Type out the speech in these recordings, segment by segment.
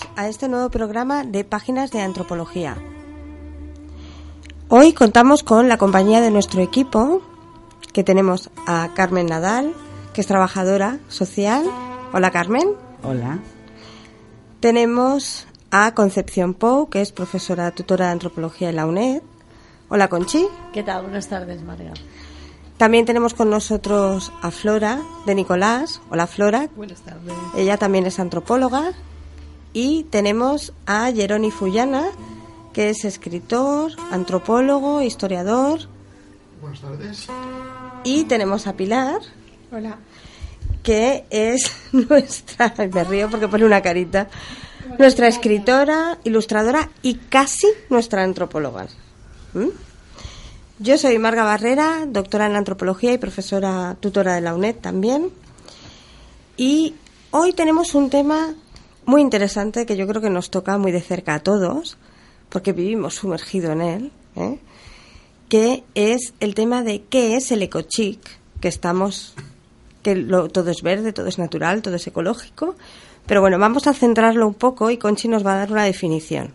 bienvenidos a este nuevo programa de Páginas de Antropología. Hoy contamos con la compañía de nuestro equipo, que tenemos a Carmen Nadal, que es trabajadora social. Hola Carmen. Hola. Tenemos a Concepción Pou, que es profesora tutora de antropología en la UNED. Hola Conchi. ¿Qué tal? Buenas tardes, María. También tenemos con nosotros a Flora de Nicolás. Hola Flora. Buenas tardes. Ella también es antropóloga. Y tenemos a Jeroni Fullana, que es escritor, antropólogo, historiador. Buenas tardes. Y tenemos a Pilar. Hola. Que es nuestra. Me río porque pone una carita. Nuestra escritora, ilustradora y casi nuestra antropóloga. ¿Mm? Yo soy Marga Barrera, doctora en antropología y profesora tutora de la UNED también. Y hoy tenemos un tema muy interesante que yo creo que nos toca muy de cerca a todos, porque vivimos sumergido en él, ¿eh? que es el tema de qué es el ecochic, que estamos, que lo, todo es verde, todo es natural, todo es ecológico. Pero bueno, vamos a centrarlo un poco y Conchi nos va a dar una definición.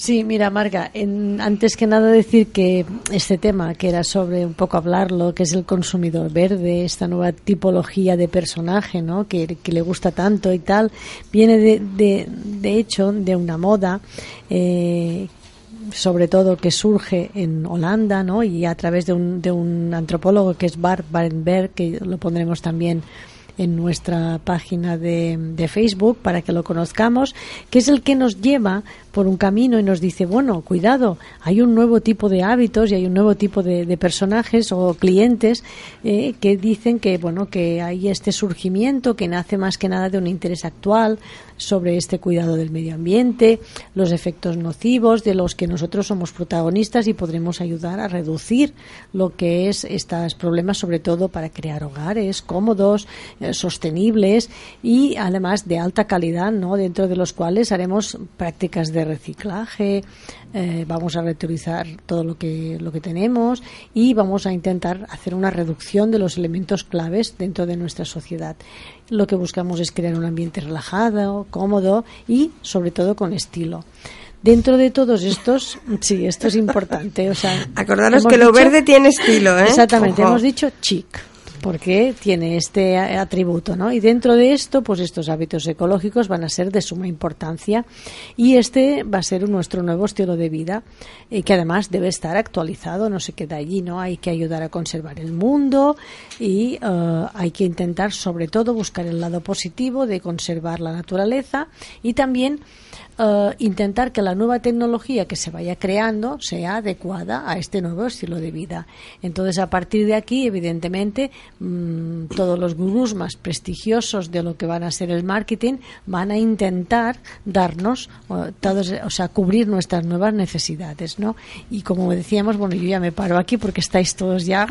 Sí, mira, Marga, en, antes que nada decir que este tema, que era sobre un poco hablarlo, que es el consumidor verde, esta nueva tipología de personaje, ¿no? Que, le gusta tanto y tal, viene de, de, de hecho de una moda eh, sobre todo que surge en Holanda, ¿no? Y a través de un, de un antropólogo que es Bart Barenberg, que lo pondremos también en nuestra página de, de, Facebook para que lo conozcamos, que es el que nos lleva por un camino y nos dice, bueno, cuidado, hay un nuevo tipo de hábitos y hay un nuevo tipo de, personajes o clientes eh, que dicen que, bueno, que hay este surgimiento que nace más que nada de un interés actual sobre este cuidado del medio ambiente, los efectos nocivos de los que nosotros somos protagonistas y podremos ayudar a reducir lo que es estos problemas, sobre todo para crear hogares cómodos, eh, sostenibles y además de alta calidad, ¿no? dentro de los cuales haremos prácticas de reciclaje, eh, vamos a reutilizar todo lo que, lo que tenemos y vamos a intentar hacer una reducción de los elementos claves dentro de nuestra sociedad. Lo que buscamos es crear un ambiente relajado, cómodo y sobre todo con estilo dentro de todos estos, sí, esto es importante. O sea, acordaros que lo verde tiene estilo, ¿eh? Exactamente, Ojo. hemos dicho chic porque tiene este atributo, ¿no? Y dentro de esto, pues estos hábitos ecológicos van a ser de suma importancia y este va a ser nuestro nuevo estilo de vida eh, que además debe estar actualizado, no se queda allí, ¿no? Hay que ayudar a conservar el mundo y uh, hay que intentar sobre todo buscar el lado positivo de conservar la naturaleza y también Uh, intentar que la nueva tecnología que se vaya creando sea adecuada a este nuevo estilo de vida. Entonces, a partir de aquí, evidentemente, mmm, todos los gurús más prestigiosos de lo que van a ser el marketing van a intentar darnos, todos, o sea, cubrir nuestras nuevas necesidades, ¿no? Y como decíamos, bueno, yo ya me paro aquí porque estáis todos ya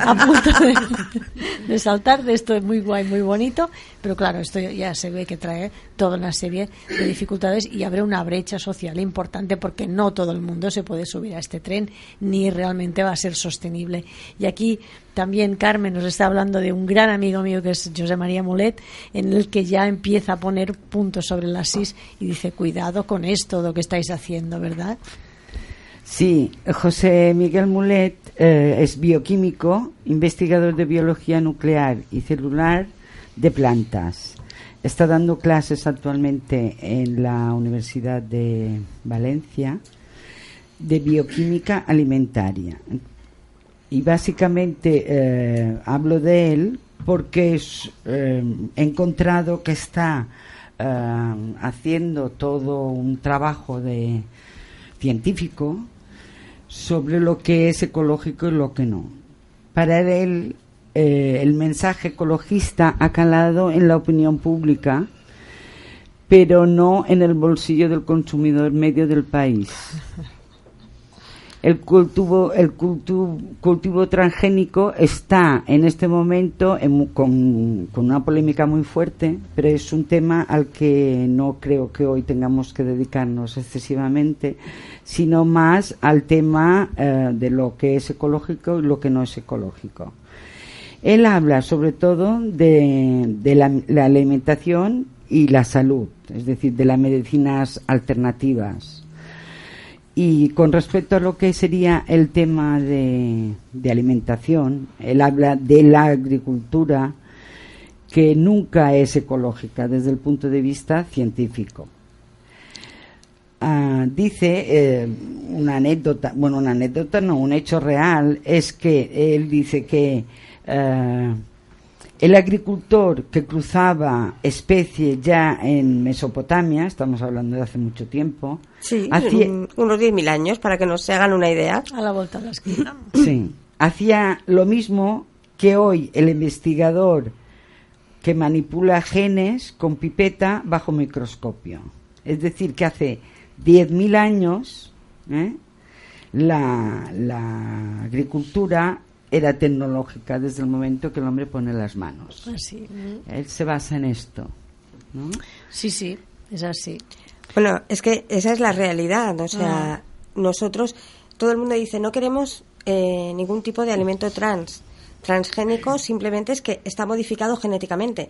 a punto de, saltar de esto es muy guay, muy bonito, pero claro, esto ya se ve que trae toda una serie de dificultades y habrá una brecha social importante porque no todo el mundo se puede subir a este tren ni realmente va a ser sostenible. Y aquí también Carmen nos está hablando de un gran amigo mío que es José María Molet, en el que ya empieza a poner puntos sobre las SIS y dice, cuidado con esto, lo que estáis haciendo, ¿verdad? Sí, José Miguel Mulet eh, es bioquímico, investigador de biología nuclear y celular de plantas. Está dando clases actualmente en la Universidad de Valencia de bioquímica alimentaria. Y básicamente eh, hablo de él porque es, eh, he encontrado que está haciendo todo un trabajo de científico sobre lo que es ecológico y lo que no. Para él eh, el mensaje ecologista ha calado en la opinión pública, pero no en el bolsillo del consumidor medio del país. El cultivo, el cultivo, cultivo transgénico está en este momento en, con, con, una polémica muy fuerte, pero es un tema al que no creo que hoy tengamos que dedicarnos excesivamente, sino más al tema eh, de lo que es ecológico y lo que no es ecológico. Él habla sobre todo de, de la, alimentación y la salud, es decir, de las medicinas alternativas. Y con respecto a lo que sería el tema de, de alimentación, él habla de la agricultura que nunca es ecológica desde el punto de vista científico. Ah, dice eh, una anécdota, bueno, una anécdota no, un hecho real, es que él dice que eh, el agricultor que cruzaba especie ya en Mesopotamia, estamos hablando de hace mucho tiempo, Sí, hacía, un- unos 10.000 años, para que nos se hagan una idea. A la vuelta de la esquina. sí, hacía lo mismo que hoy el investigador que manipula genes con pipeta bajo microscopio. Es decir, que hace 10.000 años ¿eh? la, la agricultura era tecnológica desde el momento que el hombre pone las manos. Así. Él se basa en esto. ¿no? Sí, sí, es así. Bueno, es que esa es la realidad. O sea, nosotros, todo el mundo dice, no queremos eh, ningún tipo de alimento trans. Transgénico simplemente es que está modificado genéticamente.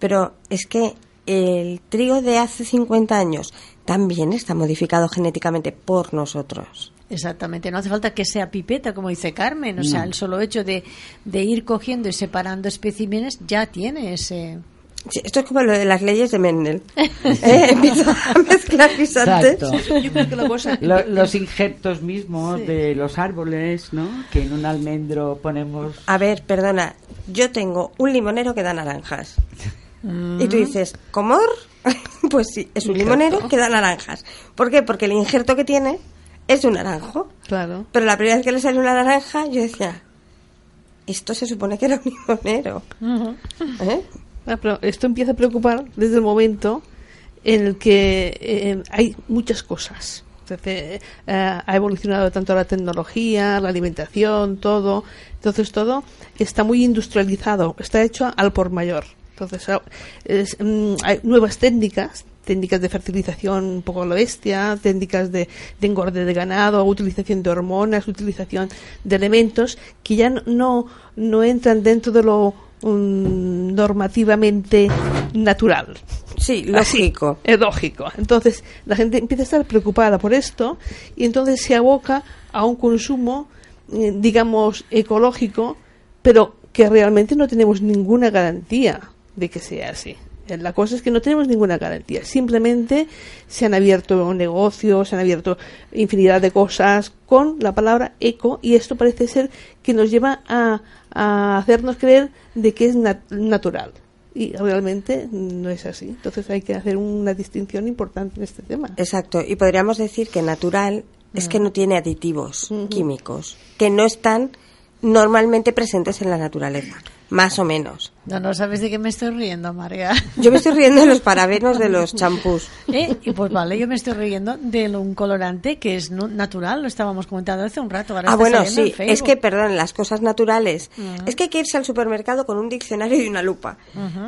Pero es que el trigo de hace 50 años también está modificado genéticamente por nosotros. Exactamente, no hace falta que sea pipeta, como dice Carmen, o sea, el solo hecho de, de ir cogiendo y separando especímenes ya tiene ese... Sí, esto es como lo de las leyes de Mendel. Eh, Empiezo a mezclar guisantes. Exacto. Yo creo que la cosa... Lo- los injertos mismos de los árboles, ¿no? Que en un almendro ponemos A ver, perdona, yo tengo un limonero que da naranjas. Y tú dices, ¿comor? pues sí, es un limonero que da naranjas. ¿Por qué? Porque el injerto que tiene es de un naranjo. Claro. Pero la primera vez que le salió una naranja, yo decía, esto se supone que era un limonero. ¿Eh? Ah, pero esto empieza a preocupar desde el momento en el que eh, hay muchas cosas. Entonces, eh, ha evolucionado tanto la tecnología, la alimentación, todo. Entonces, todo está muy industrializado, está hecho al por mayor. Entonces, es, mm, hay nuevas técnicas, técnicas de fertilización un poco a lo bestia, técnicas de, de engorde de ganado, utilización de hormonas, utilización de elementos que ya no- no, entran dentro de lo mm, normativamente natural. Sí, Así, lógico. es lógico. Entonces, la gente empieza a estar preocupada por esto y entonces se aboca a un consumo, eh, digamos, ecológico, pero que realmente no tenemos ninguna garantía de que sea así. Eh, La cosa es que no tenemos ninguna garantía. Simplemente se han abierto negocios, se han abierto infinidad de cosas con la palabra eco y esto parece ser que nos lleva a, a hacernos creer de que es nat- natural. Y realmente no es así. Entonces hay que hacer una distinción importante en este tema. Exacto. Y podríamos decir que natural es que no tiene aditivos químicos, que no están normalmente presentes en la naturaleza, más o menos. No, no sabes de qué me estoy riendo, María. Yo me estoy riendo de los parabenos de los champús. ¿Eh? Y pues vale, yo me estoy riendo de un colorante que es natural, lo estábamos comentando hace un rato. Ahora Ah, bueno, sí, es que, perdón, las cosas naturales. Es que hay que irse al supermercado con un diccionario y una lupa.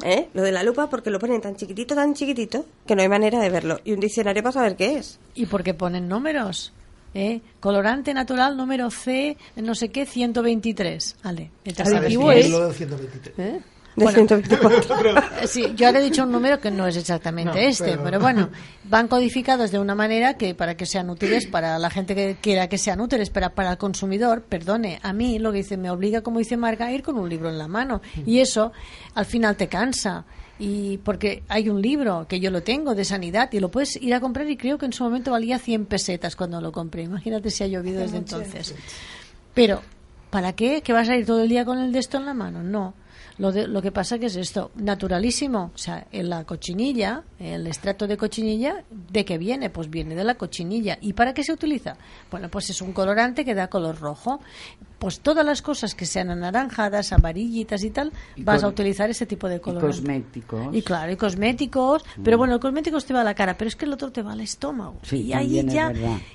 ¿Eh? Lo de la lupa porque lo ponen tan chiquitito, tan chiquitito, que no hay manera de verlo. Y un diccionario para saber qué es. Y porque ponen números. ¿Eh? Colorante natural número C, no sé qué, 123. Vale, el adjetivo qué es... lo del 123. ¿Eh? De 124. Sí, yo ahora he dicho un número que no es exactamente No, este, pero... pero- bueno, van codificados de una manera que para que sean útiles para la gente que quiera que sean útiles, pero para el consumidor, perdone, a mí lo que dice me obliga, como dice Marga, a ir con un libro en la mano y eso al final te cansa. Y porque hay un libro que yo lo tengo de sanidad y lo puedes ir a comprar y creo que en su momento valía 100 pesetas cuando lo compré. Imagínate si ha llovido desde entonces. Pero, ¿para qué? ¿Que vas a ir todo el día con el de esto en la mano? No. Lo, de- lo que pasa que es esto, naturalísimo. O sea, en la cochinilla, el extracto de cochinilla, ¿de qué viene? Pues viene de la cochinilla. ¿Y para qué se utiliza? Bueno, pues es un colorante que da color rojo. Pues todas las cosas que sean anaranjadas, amarillitas y tal, Y vas a utilizar ese tipo de y colorante. cosméticos. Y claro, y cosméticos. Pero bueno, el cosméticos te va a la cara, pero es que el otro te va al estómago. Sí, y ahí ya.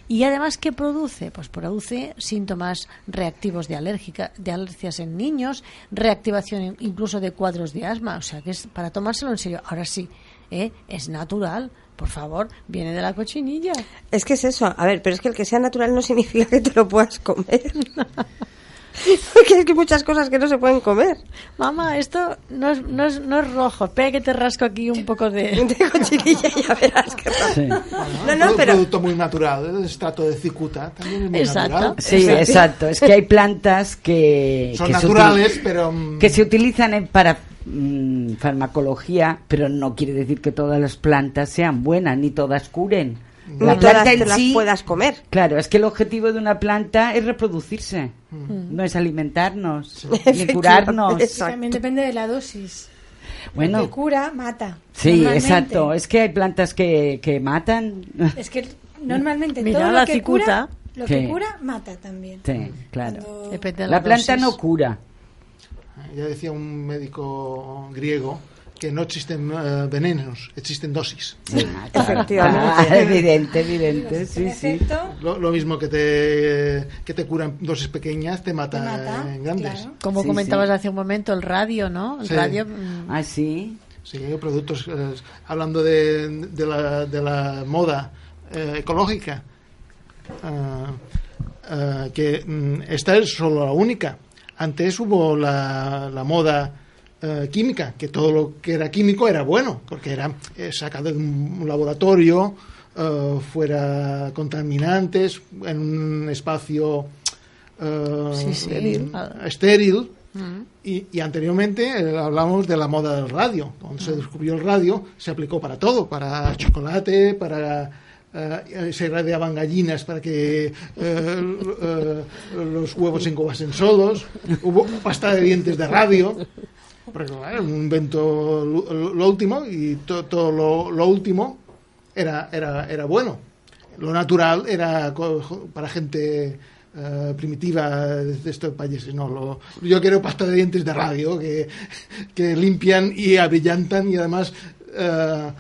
Y además, ¿qué produce? Pues produce síntomas reactivos de, alérgica, de alergias en niños, reactivación in- incluso de cuadros de asma. O sea, que es para tomárselo en serio. Ahora sí, ¿eh? es natural. Por favor, viene de la cochinilla. Es que es eso. A ver, pero es que el que sea natural no significa que te lo puedas comer. Porque es que hay muchas cosas que no se pueden comer. Mamá, esto no es, no, es, no es rojo. Espera que te rasco aquí un poco de... De cochinilla ya verás que Sí, No, un no, produ- pero... producto muy natural, el extracto de cicuta también es muy Exacto. natural. Sí, exacto. Es que hay plantas que... Son que se naturales, util- pero mm, que se utilizan en- para mm, farmacología, pero no quiere decir que todas las plantas sean buenas, ni todas curen. La ni todas planta te en las sí, puedas comer. claro, es que el objetivo de una planta es reproducirse, no es alimentarnos, ni curarnos. Exacto. También depende de la dosis. Lo Bueno, que cura, mata. sí, exacto. Es que hay plantas que, que matan. Es que normalmente Mira, todo la lo que cicuta. cura, lo que Sí. cura, mata también. Sí, claro. Cuando- Depende de La planta no cura. ya decía un médico griego que no existen eh, venenos, existen dosis. Efectivamente. Ah, evidente, evidente, en sí, sí. Lo, lo mismo que te, que te curan dosis pequeñas, te mata, te mata, en grandes. claro. Como Sí, comentabas sí. hace un momento, el radio, ¿no? El Sí. radio... mm, Ah, sí. Sí, productos, eh, hablando de, de, la, de la moda eh, ecológica, ah, ah, que mm, esta es solo la única. Antes hubo la, la moda eh, química, que todo lo que era químico era bueno, porque era eh, sacado de un laboratorio, eh, fuera contaminantes, en un espacio Sí, sí. estéril, Ah. estéril y, y anteriormente hablamos de la moda del radio. Cuando se descubrió el radio, se aplicó para todo, para chocolate, para... se radiaban gallinas para que los huevos se incubasen solos. Hubo pasta de dientes de radio. Porque claro, un invento lo, lo último y to- todo lo, lo último era, era, era bueno. Lo natural era para gente eh, primitiva de estos países. No, lo- yo quiero pasta de dientes de radio que, que limpian y abrillantan y además eh,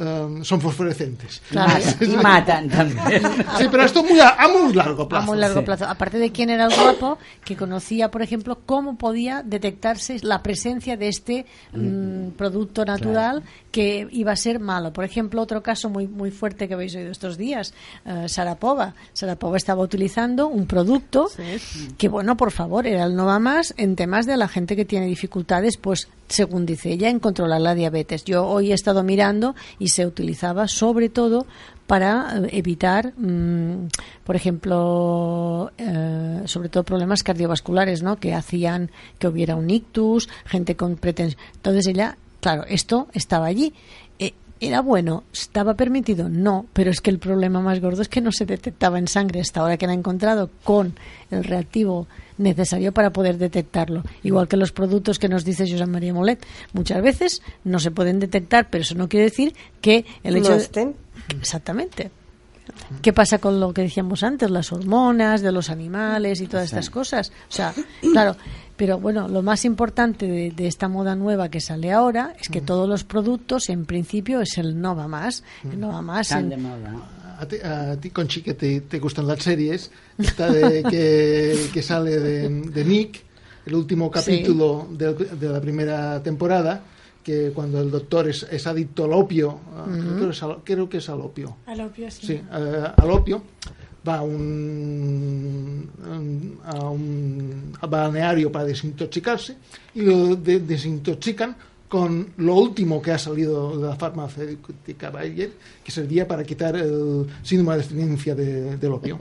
eh, son fosforescentes. Claro. Y matan también. Sí, pero esto muy a, a muy largo a plazo. muy largo sí. plazo. Aparte de quién era el guapo, que conocía, por ejemplo, cómo podía detectarse la presencia de este mm, producto natural que iba a ser malo. Por ejemplo, otro caso muy muy fuerte que habéis oído estos días, eh, Sarapova. Sarapova estaba utilizando un producto que, bueno, por favor, era el Nova Más en temas de la gente que tiene dificultades, pues, según dice ella, en controlar la diabetes. Yo hoy he estado mirando y se utilizaba sobre todo para eh, evitar, mm, por ejemplo, eh, sobre todo problemas cardiovasculares, ¿no? Que hacían que hubiera un ictus, gente con pretensión. Entonces ella, claro, esto estaba allí. Eh, ¿Era bueno? ¿Estaba permitido? No, pero es que el problema más gordo es que no se detectaba en sangre hasta ahora que la han encontrado con el reactivo necesario para poder detectarlo. Igual que los productos que nos dice José María Molet. Muchas veces no se pueden detectar, pero eso no quiere decir que el hecho no de- estén. Exactamente. ¿Qué pasa con lo que decíamos antes, las hormonas de los animales y todas estas cosas? O sea, claro, pero bueno, lo más importante de, de esta moda nueva que sale ahora es que todos los productos, en principio, es el no va más. El no va más. Tan en- de moda. A ti, a ti, Conchi, que te, te gustan las series, esta de, que, que sale de, de Nick, el último capítulo de, de la primera temporada, que cuando el doctor es, es adicto al opio, ah, creo, que es al, creo que es al opio, Al opio, sí. sí, eh, al opio, va a un, un- a un balneario para desintoxicarse y lo de- desintoxican con lo último que ha salido de la farmacéutica Bayer, que servía para quitar el síndrome de abstinencia de- del opio,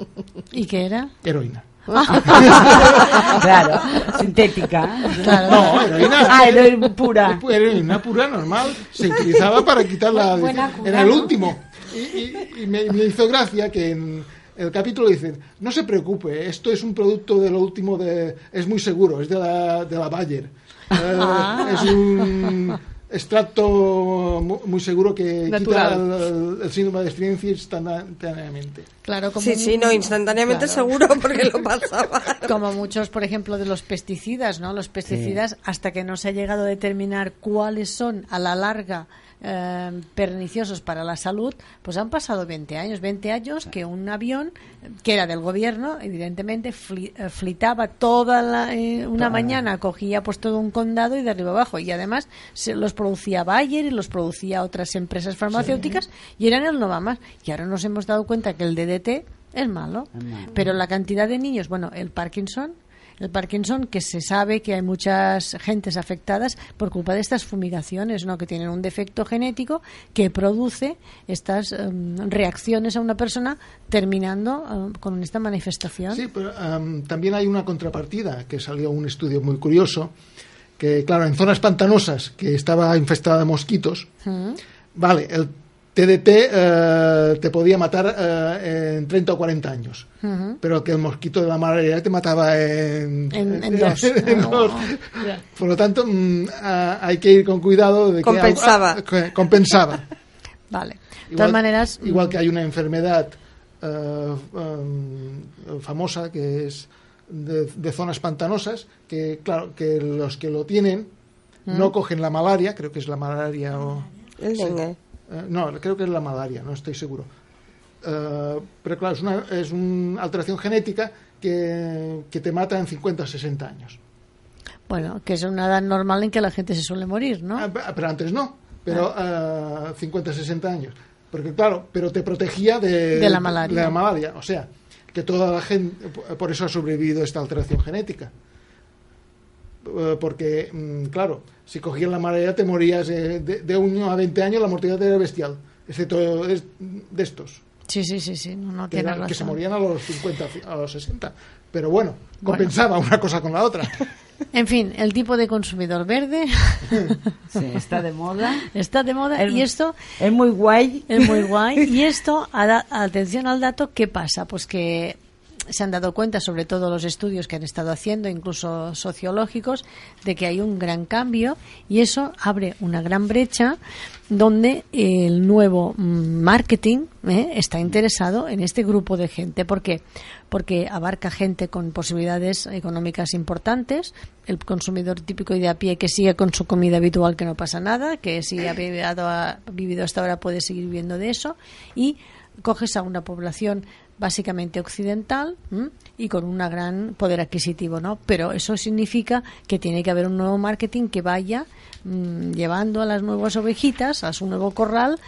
¿Y qué era? heroína. Claro, sintética. Claro. No, heroína. Ah, heroína pura. Heroína pura normal. Se utilizaba para quitar la. Buena cura, Era el último. Y, y- y me, me hizo gracia que en el capítulo dicen: No se preocupe, esto es un producto de lo último de. Es muy seguro, es de la, de la Bayer. Eh, Ah. Es un extracto mu- muy seguro que Natural. quita el, el síndrome de abstinencia instantáneamente. Claro, como Sí, sí, no, instantáneamente Claro. seguro porque lo pasaba. Como muchos, por ejemplo, de los pesticidas, ¿no? Los pesticidas, hasta que no se ha llegado a determinar cuáles son a la larga eh, perniciosos para la salud, pues han pasado 20 años. 20 años que un avión, que era del gobierno, evidentemente, fli- eh, flitaba toda la, eh, una mañana, cogía pues todo un condado y de arriba abajo. Y además se los producía Bayer y los producía otras empresas farmacéuticas y eran el no va más. Y ahora nos hemos dado cuenta que el DDT es malo. Es malo. Pero la cantidad de niños, bueno, el Parkinson, el Parkinson, que se sabe que hay muchas gentes afectadas por culpa de estas fumigaciones, ¿no? que tienen un defecto genético que produce estas em, reacciones a una persona terminando em, con esta manifestación. Sí, pero am, también hay una contrapartida, que salió un estudio muy curioso, que claro, en zonas pantanosas que estaba infestada de mosquitos, vale, el TDT eh, te podía matar eh, en 30 o 40 años, pero que el mosquito de la malaria te mataba en, En- en dos. en dos. Por lo tanto, mm, ah, hay que ir con cuidado de que Compensaba. ah, que compensaba. Vale. De todas maneras, igual que hay una enfermedad eh, um, famosa que es de, de zonas pantanosas, que claro, que los que lo tienen no cogen la malaria, creo que es la malaria o... El Sí. Eh, no, creo que es la malaria, no estoy seguro. Eh, pero claro, es una, es una alteración genética que, que te mata en 50 o 60 años. bueno, que es una edad normal en que la gente se suele morir, ¿no? Ah, pe- pero antes no, pero eh, 50 o 60 años. Porque claro, pero te protegía de, De la malaria. de la malaria. O sea, que toda la gente, por eso ha sobrevivido esta alteración genética. Eh, Porque, mm, claro, si cogías la malaria te morías eh, de, de 1 a 20 años, la mortalidad era bestial, excepto es- de estos, Sí, sí, sí, sí, no, no que, que se morían a los 50, a los 60. Pero bueno, compensaba una cosa con la otra. En fin, el tipo de consumidor verde Sí, está de moda. está de moda El- y esto Es muy guay. es muy guay. Y esto, a da- atención al dato, ¿qué pasa? Pues que se han dado cuenta, sobre todo los estudios que han estado haciendo, incluso sociológicos, de que hay un gran cambio y eso abre una gran brecha donde el nuevo marketing ¿eh? está interesado en este grupo de gente. ¿Por qué? Porque abarca gente con posibilidades económicas importantes, el consumidor típico y de a pie que sigue con su comida habitual que no pasa nada, que si ha vivido, ha vivido hasta ahora puede seguir viviendo de eso y coges a una población básicamente occidental y con un gran poder adquisitivo, ¿no? Pero eso significa que tiene que haber un nuevo marketing que vaya mm, llevando a las nuevas ovejitas a su nuevo corral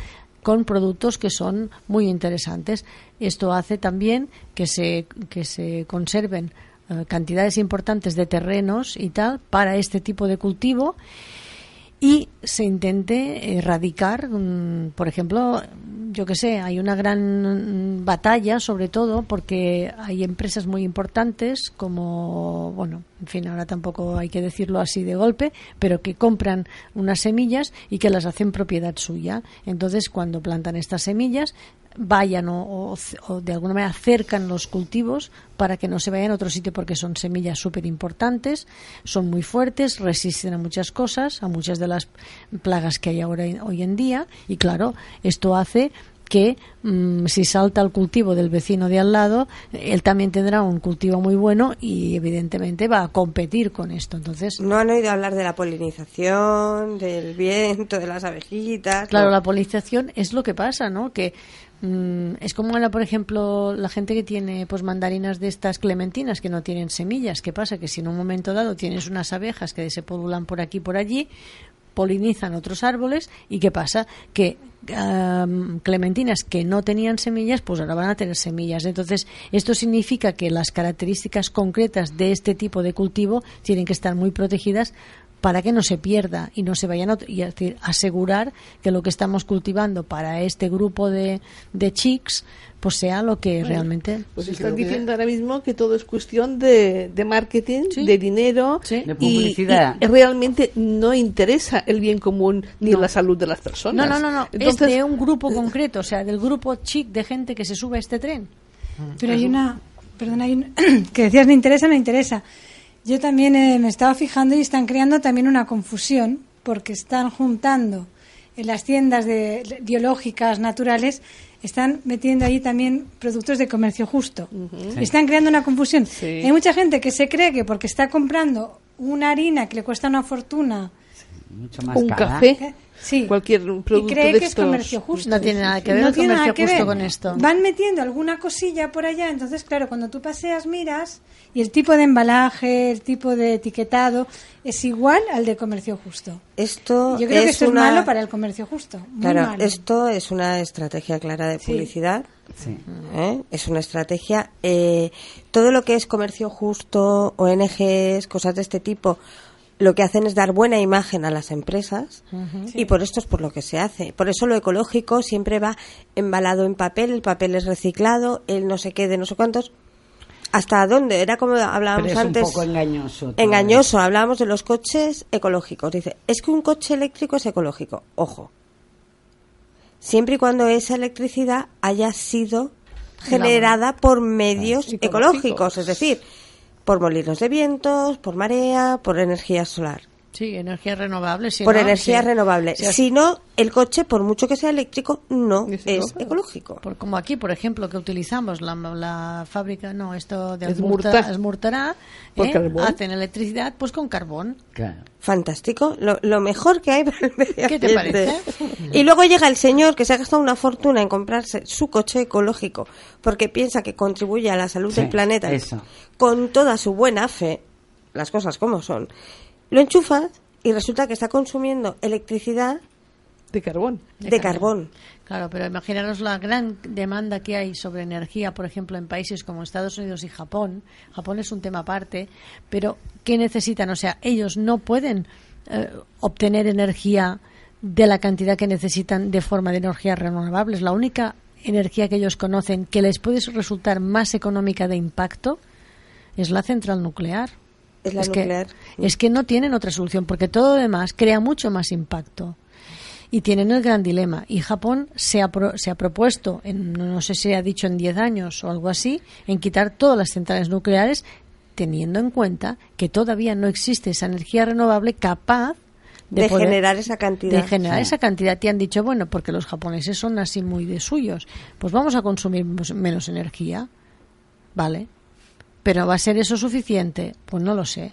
con productos que son muy interesantes. Esto hace también que se, que se conserven eh, cantidades importantes de terrenos y tal para este tipo de cultivo y se intente erradicar, mm, por ejemplo, yo que sé, hay una gran batalla, sobre todo porque hay empresas muy importantes como, bueno, en fin, ahora tampoco hay que decirlo así de golpe, pero que compran unas semillas y que las hacen propiedad suya. Entonces, cuando plantan estas semillas, vayan o, de alguna manera acercan los cultivos para que no se vayan a otro sitio porque son semillas súper importantes, son muy fuertes, resisten a muchas cosas, a muchas de las plagas que hay ahora hoy en día y claro, esto hace que mm, si salta el cultivo del vecino de al lado, él también tendrá un cultivo muy bueno y evidentemente va a competir con esto. Entonces, No han oído hablar de la polinización, del viento, de las abejitas. Claro, no. la polinización es lo que pasa, ¿no? Que mm, es como ahora, por ejemplo, la gente que tiene pues mandarinas de estas clementinas que no tienen semillas. ¿Qué pasa? Que si en un momento dado tienes unas abejas que se pululan por aquí y por allí, polinizan otros árboles y ¿qué pasa? Que am, clementinas que no tenían semillas, pues ahora van a tener semillas. Entonces, esto significa que las características concretas de este tipo de cultivo tienen que estar muy protegidas para que no se pierda y no se vayan a y es decir, asegurar que lo que estamos cultivando para este grupo de, de chicks pues sea lo que realmente Pues Sí, están que- diciendo ahora mismo que todo es cuestión de, de marketing, Sí. de dinero Sí. De y- publicidad. y realmente no interesa el bien común ni la salud de las personas. no no no no Entonces, es de un grupo concreto o sea del grupo chic de gente que se sube a este tren Pero hay una, perdón, hay un- que decías me interesa, me interesa. Yo también eh, me estaba fijando y están creando también una confusión porque están juntando en las tiendas de, de- biológicas naturales están metiendo ahí también productos de comercio justo. Y Están creando una confusión. Sí. Hay mucha gente que se cree que porque está comprando una harina que le cuesta una fortuna mucho más Un cara. café, Sí. cualquier y producto cree de que es comercio justo. No tiene nada que ver No el tiene nada comercio que justo ver. con esto. Van metiendo alguna cosilla por allá, entonces claro, cuando tú paseas miras y el tipo de embalaje, el tipo de etiquetado es igual al de comercio justo. Esto Yo creo que es esto una- es malo para el comercio justo. Muy Claro, malo. esto es una estrategia clara de Sí. publicidad. Sí. ¿eh? Es una estrategia. eh, todo lo que es comercio justo, ONGs, cosas de este tipo, lo que hacen es dar buena imagen a las empresas y por esto es por lo que se hace. Por eso lo ecológico siempre va embalado en papel, el papel es reciclado, el no sé qué de no sé cuántos. ¿Hasta dónde? Era como hablábamos Pero es antes. un poco engañoso. Engañoso, hablábamos de los coches ecológicos. Dice, es que un coche eléctrico es ecológico. Ojo. Siempre y cuando esa electricidad haya sido generada por medios ecológicos, es decir, por molinos de vientos, por marea, por energía solar, Sí, energía renovable. Si por no, energía sí. renovable. Sí, Si no, el coche, por mucho que sea eléctrico, no Es es ecológico. Por, como aquí, por ejemplo, que utilizamos la, la fábrica, no, esto de Esmurtará, Por ¿eh? hacen electricidad pues con carbón. Claro. Fantástico, lo, lo mejor que hay para el medio ¿Qué te parece? Y luego llega el señor que se ha gastado una fortuna en comprarse su coche ecológico porque piensa que contribuye a la salud Sí, del planeta eso. con toda su buena fe, las cosas como son. Lo enchufas y resulta que está consumiendo electricidad De carbón. de, carbón. Claro, pero imaginaros la gran demanda que hay sobre energía, por ejemplo, en países como Estados Unidos y Japón. Japón es un tema aparte, pero ¿qué necesitan? O sea, ellos no pueden eh, obtener energía de la cantidad que necesitan de forma de energías renovables. La única energía que ellos conocen que les puede resultar más económica de impacto es la central nuclear. Es la que- nuclear. es que no tienen otra solución, porque todo lo demás crea mucho más impacto. Y tienen el gran dilema. Y Japón se ha, pro- se ha propuesto, en, no sé si ha dicho en 10 años o algo así, en quitar todas las centrales nucleares, teniendo en cuenta que todavía no existe esa energía renovable capaz de, De poder- generar esa cantidad. de generar Sí. esa cantidad. Te han dicho, bueno, porque los japoneses son así muy de suyos, pues vamos a consumir menos energía. Vale. Pero ¿va a ser eso suficiente? Pues no lo sé.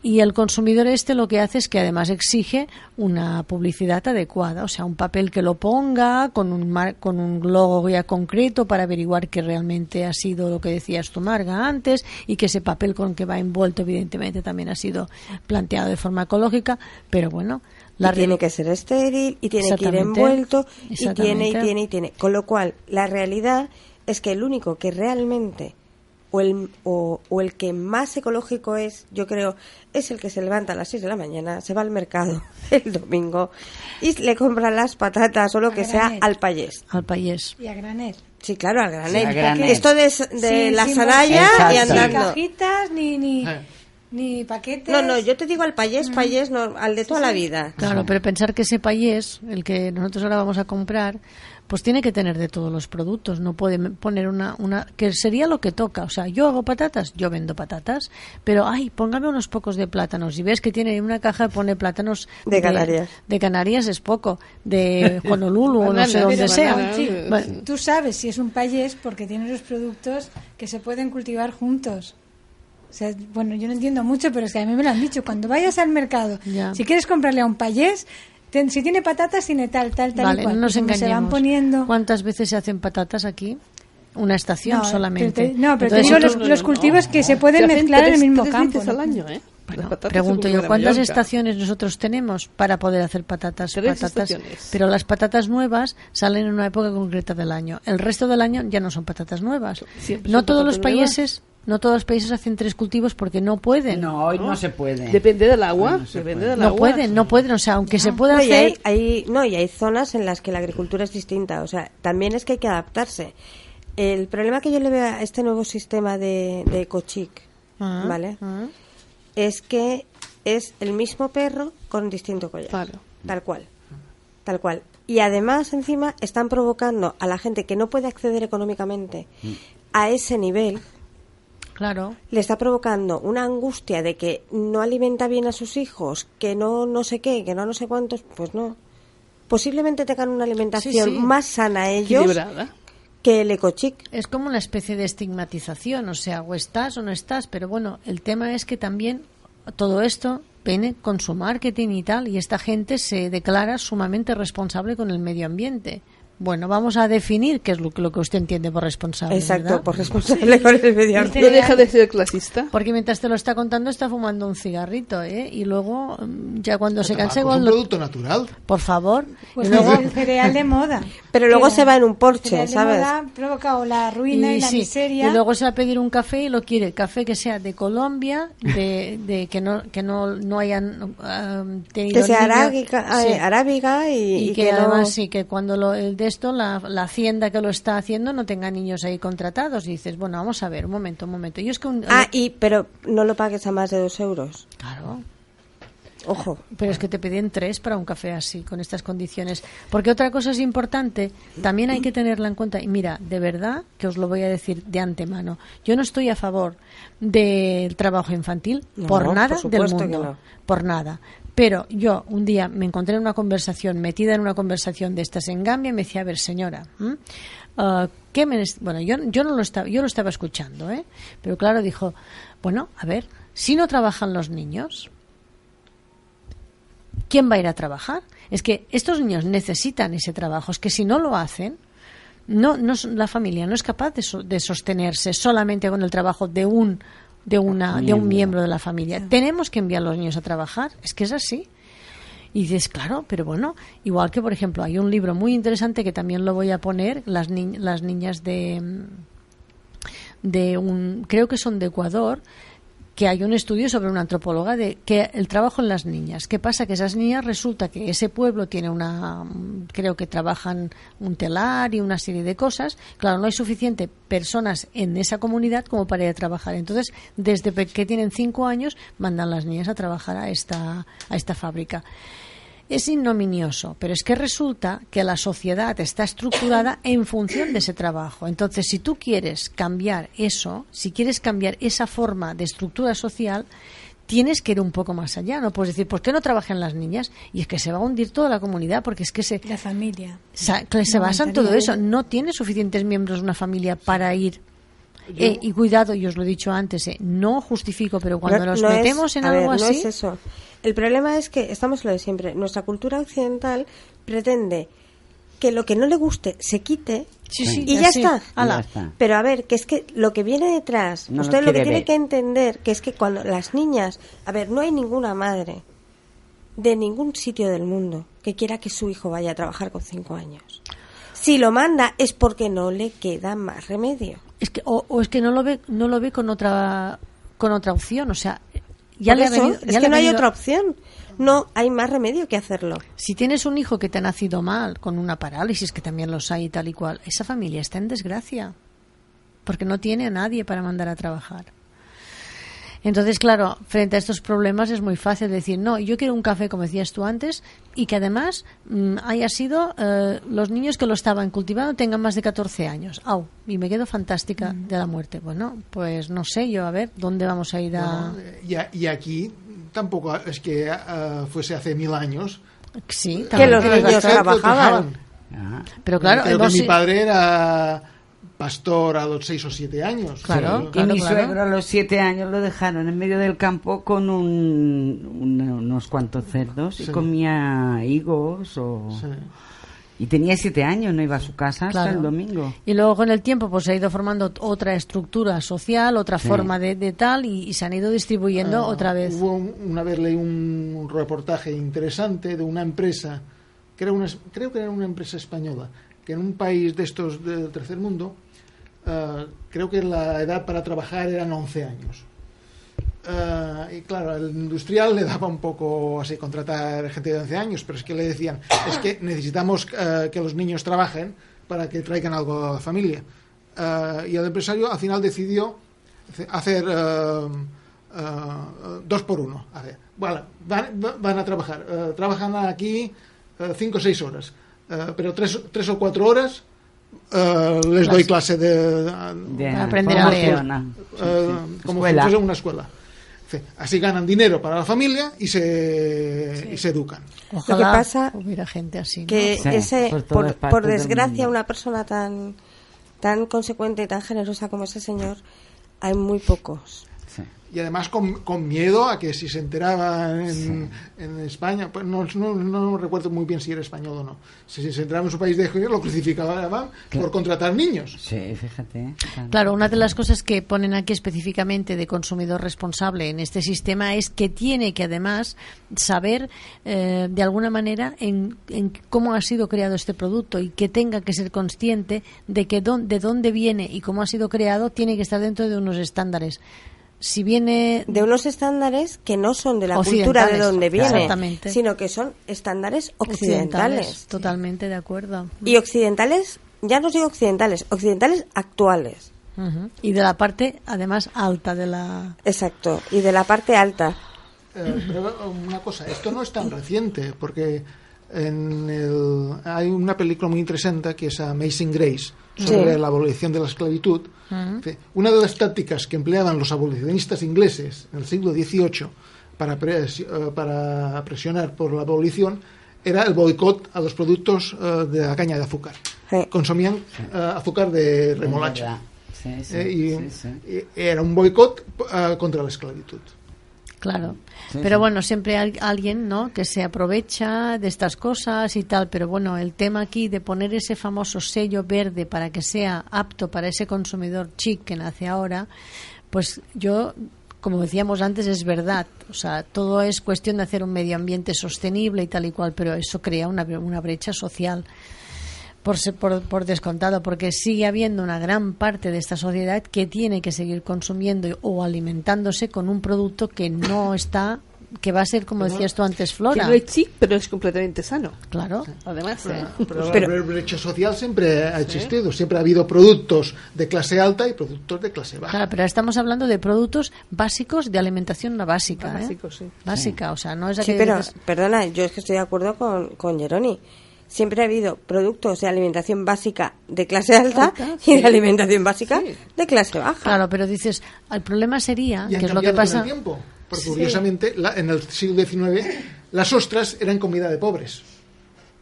Y el consumidor este lo que hace es que además exige una publicidad adecuada, o sea, un papel que lo ponga con un, mar- con un logo ya concreto para averiguar que realmente ha sido lo que decías tu Marga antes y que ese papel con que va envuelto evidentemente también ha sido planteado de forma ecológica, pero bueno, la y tiene que ser estéril y tiene que ir envuelto y tiene y tiene y tiene. Con lo cual, la realidad es que el único que realmente o el, o, o el que más ecológico es, yo creo, es el que se levanta a las 6 de la mañana, se va al mercado el domingo y le compra las patatas o lo A que sea al payés. al país. Y a granel. Sí, claro, al granel. Sí, a granel. Esto de, de Sin- la bolsitas, y Exacto. Ni andando. cajitas, ni, ni, Eh. ni paquetes. No, no, yo te digo al payés, payés, no, al de toda la vida. Claro, pero pensar que ese payés, el que nosotros ahora vamos a comprar, pues tiene que tener de todos los productos. No puede poner una, una que sería lo que toca. O sea, yo hago patatas, yo vendo patatas, pero ay, póngame unos pocos de plátanos. Y ves que tiene una caja pone plátanos De Canarias. De, Canarias es poco, de Honolulu o no sé dónde pero sea. bananas, Sí, Bueno, tú sabes si es un payés porque tiene los productos que se pueden cultivar juntos. O sea, bueno, yo no entiendo mucho, pero es que a mí me lo han dicho. Cuando vayas al mercado, Ya. si quieres comprarle a un payés, ten- si tiene patatas, tiene tal, tal, tal Vale, y cual. no nos como se van engañemos. poniendo... ¿Cuántas veces se hacen patatas aquí? Una estación No, solamente. te- no, pero te Entonces, digo los, no, cultivos que se pueden mezclar en el mismo tres campo. veces ¿no? al año, ¿eh? Bueno, pregunto yo, ¿cuántas Mallorca. estaciones nosotros tenemos para poder hacer patatas? Tres patatas estaciones. pero las patatas nuevas salen en una época concreta del año. El resto del año ya no son patatas nuevas. Siempre No son todos los nuevas. No todos los países hacen tres cultivos porque no pueden. No, hoy no, se puede. Depende del agua. No se depende puede. del No agua. pueden, no pueden, o sea, aunque se pueda y hacer, hay, hay- no, y hay zonas en las que la agricultura es distinta. O sea, también es que hay que adaptarse. El problema que yo le veo a este nuevo sistema de, de Ecochic, Ah, ¿vale? ah. Es que es el mismo perro con distinto collar. Claro. Tal cual. Tal cual. Y además, encima, están provocando a la gente que no puede acceder económicamente a ese nivel, claro. le está provocando una angustia de que no alimenta bien a sus hijos, que no no sé qué, que no no sé cuántos, pues no. Posiblemente tengan una alimentación Sí, sí. más sana ellos Equilibrada. que el ecochic. Es como una especie de estigmatización, o sea, o estás o no estás, pero bueno, el tema es que también todo esto viene con su marketing y tal, y esta gente se declara sumamente responsable con el medio ambiente. Bueno, vamos a definir qué es lo, que- lo que usted entiende por responsable. Exacto, ¿verdad? por responsable con el medio ambiente. No deja de ser clasista. Porque mientras te lo está contando está fumando un cigarrito, ¿eh? Y luego, mm, ya cuando se cansa es un lo- producto natural. Por favor. Pues y luego, es el cereal de moda. Pero luego se va en un Porsche, ¿sabes? moda ha provocado la ruina y, la sí, miseria. y luego se va a pedir un café y lo quiere café que sea de Colombia, de, de que no que no, no hayan um, tenido Que sea arábica, Sí. eh, arábiga y, y, y que, que no- además sí que cuando lo, el de esto la, la hacienda que lo está haciendo no tenga niños ahí contratados y dices bueno vamos a ver un momento un momento yo es que un, Ah, y, pero no lo pagues a más de dos euros. claro Ojo. Pero es que te piden tres para un café así, con estas condiciones. Porque otra cosa es importante, también hay que tenerla en cuenta. Y mira, de verdad que os lo voy a decir de antemano. Yo no estoy a favor del trabajo infantil No, por por nada del mundo. no. Por nada. Pero yo un día me encontré en una conversación, metida en una conversación de estas en Gambia, y me decía, a ver, señora. Ah, ¿qué me es-?" bueno, yo, yo no lo estaba, yo lo estaba escuchando, ¿eh? Pero claro, dijo, bueno, a ver, si no trabajan los niños, ¿quién va a ir a trabajar? Es que estos niños necesitan ese trabajo, es que si no lo hacen, no, no la familia no es capaz de, so- de sostenerse solamente con el trabajo de un de una de un Miembro. de la familia. Tenemos que enviar a los niños a trabajar, es que es así. Y dices, claro, pero bueno, igual que por ejemplo hay un libro muy interesante que también lo voy a poner, las, ni- las niñas de mm, de un creo que son de Ecuador que hay un estudio sobre una antropóloga de que el trabajo en las niñas. ¿Qué pasa? Que esas niñas resulta que ese pueblo tiene una, creo que trabajan un telar y una serie de cosas. Claro, no hay suficiente personas en esa comunidad como para ir a trabajar. Entonces, desde que tienen cinco años, mandan las niñas a trabajar a esta, a esta fábrica. Es ignominioso, pero es que resulta que la sociedad está estructurada en función de ese trabajo. Entonces, si tú quieres cambiar eso, si quieres cambiar esa forma de estructura social, tienes que ir un poco más allá. No puedes decir, ¿por qué no trabajan las niñas? Y es que se va a hundir toda la comunidad porque es que se, La familia. se No basa en todo eso. No tiene suficientes miembros una familia para ir. Eh, y cuidado, yo os lo he dicho antes, eh, no justifico, pero cuando No- nos no es- metemos en a algo ver, así. No es eso. El problema es que, estamos lo de siempre, nuestra cultura occidental pretende que lo que no le guste se quite Sí, sí, y ya está. Ala. Ya está. Pero a ver, que es que lo que viene detrás, No usted lo, que tiene que entender, que es que cuando las niñas, a ver, no hay ninguna madre de ningún sitio del mundo que quiera que su hijo vaya a trabajar con cinco años. Si lo manda es porque no le queda más remedio. Es que, o, o es que no lo ve, no lo ve con otra, con otra opción. O sea, ya Por le ha eso, venido. es ya que le no hay otra opción. No hay más remedio que hacerlo. Si tienes un hijo que te ha nacido mal, con una parálisis, que también los hay y tal y cual, esa familia está en desgracia. Porque no tiene a nadie para mandar a trabajar. Entonces, claro, frente a estos problemas es muy fácil decir, no, yo quiero un café, como decías tú antes, y que además mm, haya sido eh, los niños que lo estaban cultivando tengan más de 14 años. Au, y me quedo fantástica de la muerte. Bueno, pues no sé yo, a ver, ¿dónde vamos a ir a...? Bueno, y, a- y aquí tampoco es que ah, fuese hace mil años. Sí, Que también los Eh, niños que trabajaban. Pero claro, Creo hemos- que mi padre era pastor a los seis o siete años. Claro, Sí. y mi claro. suegro a los siete años lo dejaron en medio del campo con un, un- unos cuantos cerdos y comía higos o... Sí. Y tenía siete años, no iba a su casa hasta el domingo. Y luego con el tiempo pues se ha ido formando otra estructura social, otra Sí. forma de, de tal y, y se han ido distribuyendo Ah, otra vez. Hubo un- una vez leí un reportaje interesante de una empresa, que era una, creo que era una empresa española, que en un país de estos del tercer mundo, ah, creo que la edad para trabajar eran 11 años. Ah, y claro, al industrial le daba un poco así contratar gente de 11 años, pero es que le decían, es que necesitamos ah, que los niños trabajen para que traigan algo a la familia. Y el empresario al final decidió hacer dos por uno. A ver, bueno, van, van a trabajar, trabajan aquí cinco o seis horas, pero tres, tres o cuatro horas ah, les doy clase de, De aprender a leer. eh, sí. como Escuela. si fuese una escuela. Sí, Así ganan dinero para la familia y se, y se educan. Ojalá pasa hubiera gente así. ¿no? que Sí, ese por por, desgracia una persona tan tan consecuente y tan generosa como ese señor hay muy pocos Sí. y además con, con miedo a que si se enteraba en, en España, pues no, no, no recuerdo muy bien si era español o no, si se enteraba en su país de origen lo crucificaban por contratar niños. Sí, fíjate. Claro, una de las cosas que ponen aquí específicamente de consumidor responsable en este sistema es que tiene que además saber eh, de alguna manera en, en cómo ha sido creado este producto y que tenga que ser consciente de que don- de dónde viene y cómo ha sido creado tiene que estar dentro de unos estándares. Si viene de unos estándares que no son de la cultura de Occidentales, donde viene, exactamente. sino que son estándares occidentales. totalmente de acuerdo. Y occidentales, ya no digo occidentales, occidentales actuales. Ujú. Y de la parte, además, alta de la... Exacto, y de la parte alta. Eh, pero una cosa, esto no es tan reciente, porque en el- hay una película muy interesante que es Amazing Grace, sobre Sí. la abolición de la esclavitud. Una de las tácticas que empleaban los abolicionistas ingleses en el siglo XVIII para, pres- eh, para presionar por la abolición era el boicot a los productos eh, de la caña de azúcar. Sí. Consumían eh, azúcar de remolacha. Sí, sí, Eh, y, sí, sí. y era un boicot contra la esclavitud. Claro. Sí, pero sí. bueno, siempre hay alguien, ¿no? Que se aprovecha de estas cosas y tal. Pero bueno, el tema aquí de poner ese famoso sello verde para que sea apto para ese consumidor chic que nace ahora, pues yo, como decíamos antes, es verdad. O sea, todo es cuestión de hacer un medio ambiente sostenible y tal y cual, pero eso crea una, una brecha social. Por, se- por, por descontado, porque sigue habiendo una gran parte de esta sociedad que tiene que seguir consumiendo o alimentándose con un producto que no está, que va a ser, como decías tú antes, Que Flora. no es chic, pero es completamente sano. Claro. Además, ¿eh? Pero, Pero- la brecha social siempre ha existido, siempre ha habido productos de clase alta y productos de clase baja. Claro, pero estamos hablando de productos básicos de alimentación básica. ¿eh? Básicos, sí. Básica, o sea, no es Sí, aquello pero, que perdona, yo es que estoy de acuerdo con, con Geroni. Siempre ha habido productos de alimentación básica de clase alta Alta, y sí. de alimentación básica Sí. de clase baja. Claro, pero dices, el problema sería, Y que es lo que pasa. el tiempo. Porque curiosamente, la- en el siglo XIX, las ostras eran comida de pobres,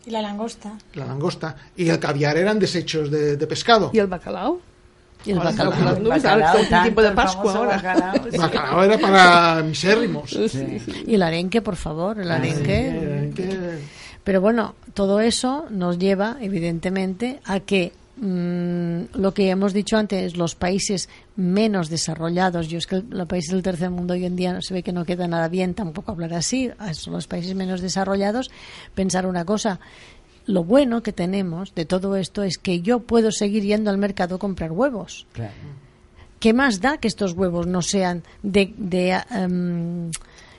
Y la langosta. la langosta, y el caviar eran desechos de, de pescado. ¿Y el bacalao? Y el bacalao. No, tiempo de el Pascua ahora. bacalao, sí. Bacalao era para misérrimos. Sí. Y el arenque, por favor, el arenque. Eh, que- Pero bueno, todo eso nos lleva, evidentemente, a que mm, lo que hemos dicho antes, los países menos desarrollados, yo es que los países del tercer mundo hoy en día no se ve que no queda nada bien tampoco hablar así, a los países menos desarrollados, pensar una cosa. Lo bueno que tenemos de todo esto es que yo puedo seguir yendo al mercado a comprar huevos. Claro. ¿Qué más da que estos huevos no sean de, de, em,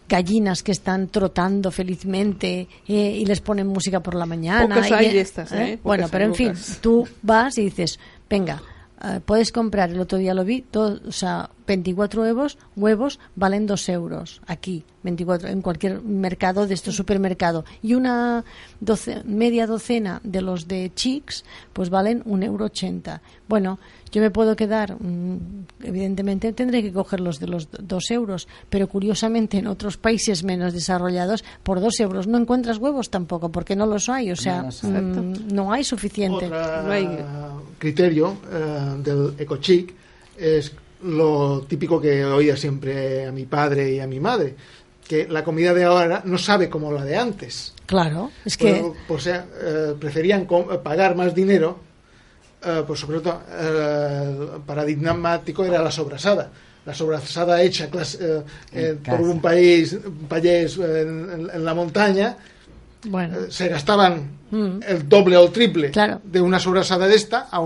gallinas que están trotando felizmente eh, y les ponen música por la mañana? Pocas y- hay estas, ¿eh? Bueno, Pocas pero en fin, tú vas y dices, venga, eh, puedes comprar, el otro día lo vi, todo, o sea, 24 huevos, huevos valen 2 euros aquí, 24, en cualquier mercado de estos supermercado. Y una doce- media docena de los de Chicks, pues valen 1,80 euro. ochenta. Bueno, yo me puedo quedar, mm, evidentemente tendré que coger los de los 2 euros, pero curiosamente en otros países menos desarrollados, por 2 euros no encuentras huevos tampoco, porque no los hay, o sea, hay. mm, no hay suficiente. No hay- criterio eh, del ecochic es lo típico que oía siempre a mi padre y a mi madre, que la comida de ahora no sabe como la de antes. Claro, es que por sea, eh, preferían pagar más dinero, eh, pues sobre todo eh, el paradigmático era la sobrasada. La sobrasada hecha clas- eh, eh, por un país, un país en, en- en la montaña, bueno, eh, se gastaban Mm. el doble o el triple Claro. de una sobrasada de esta a,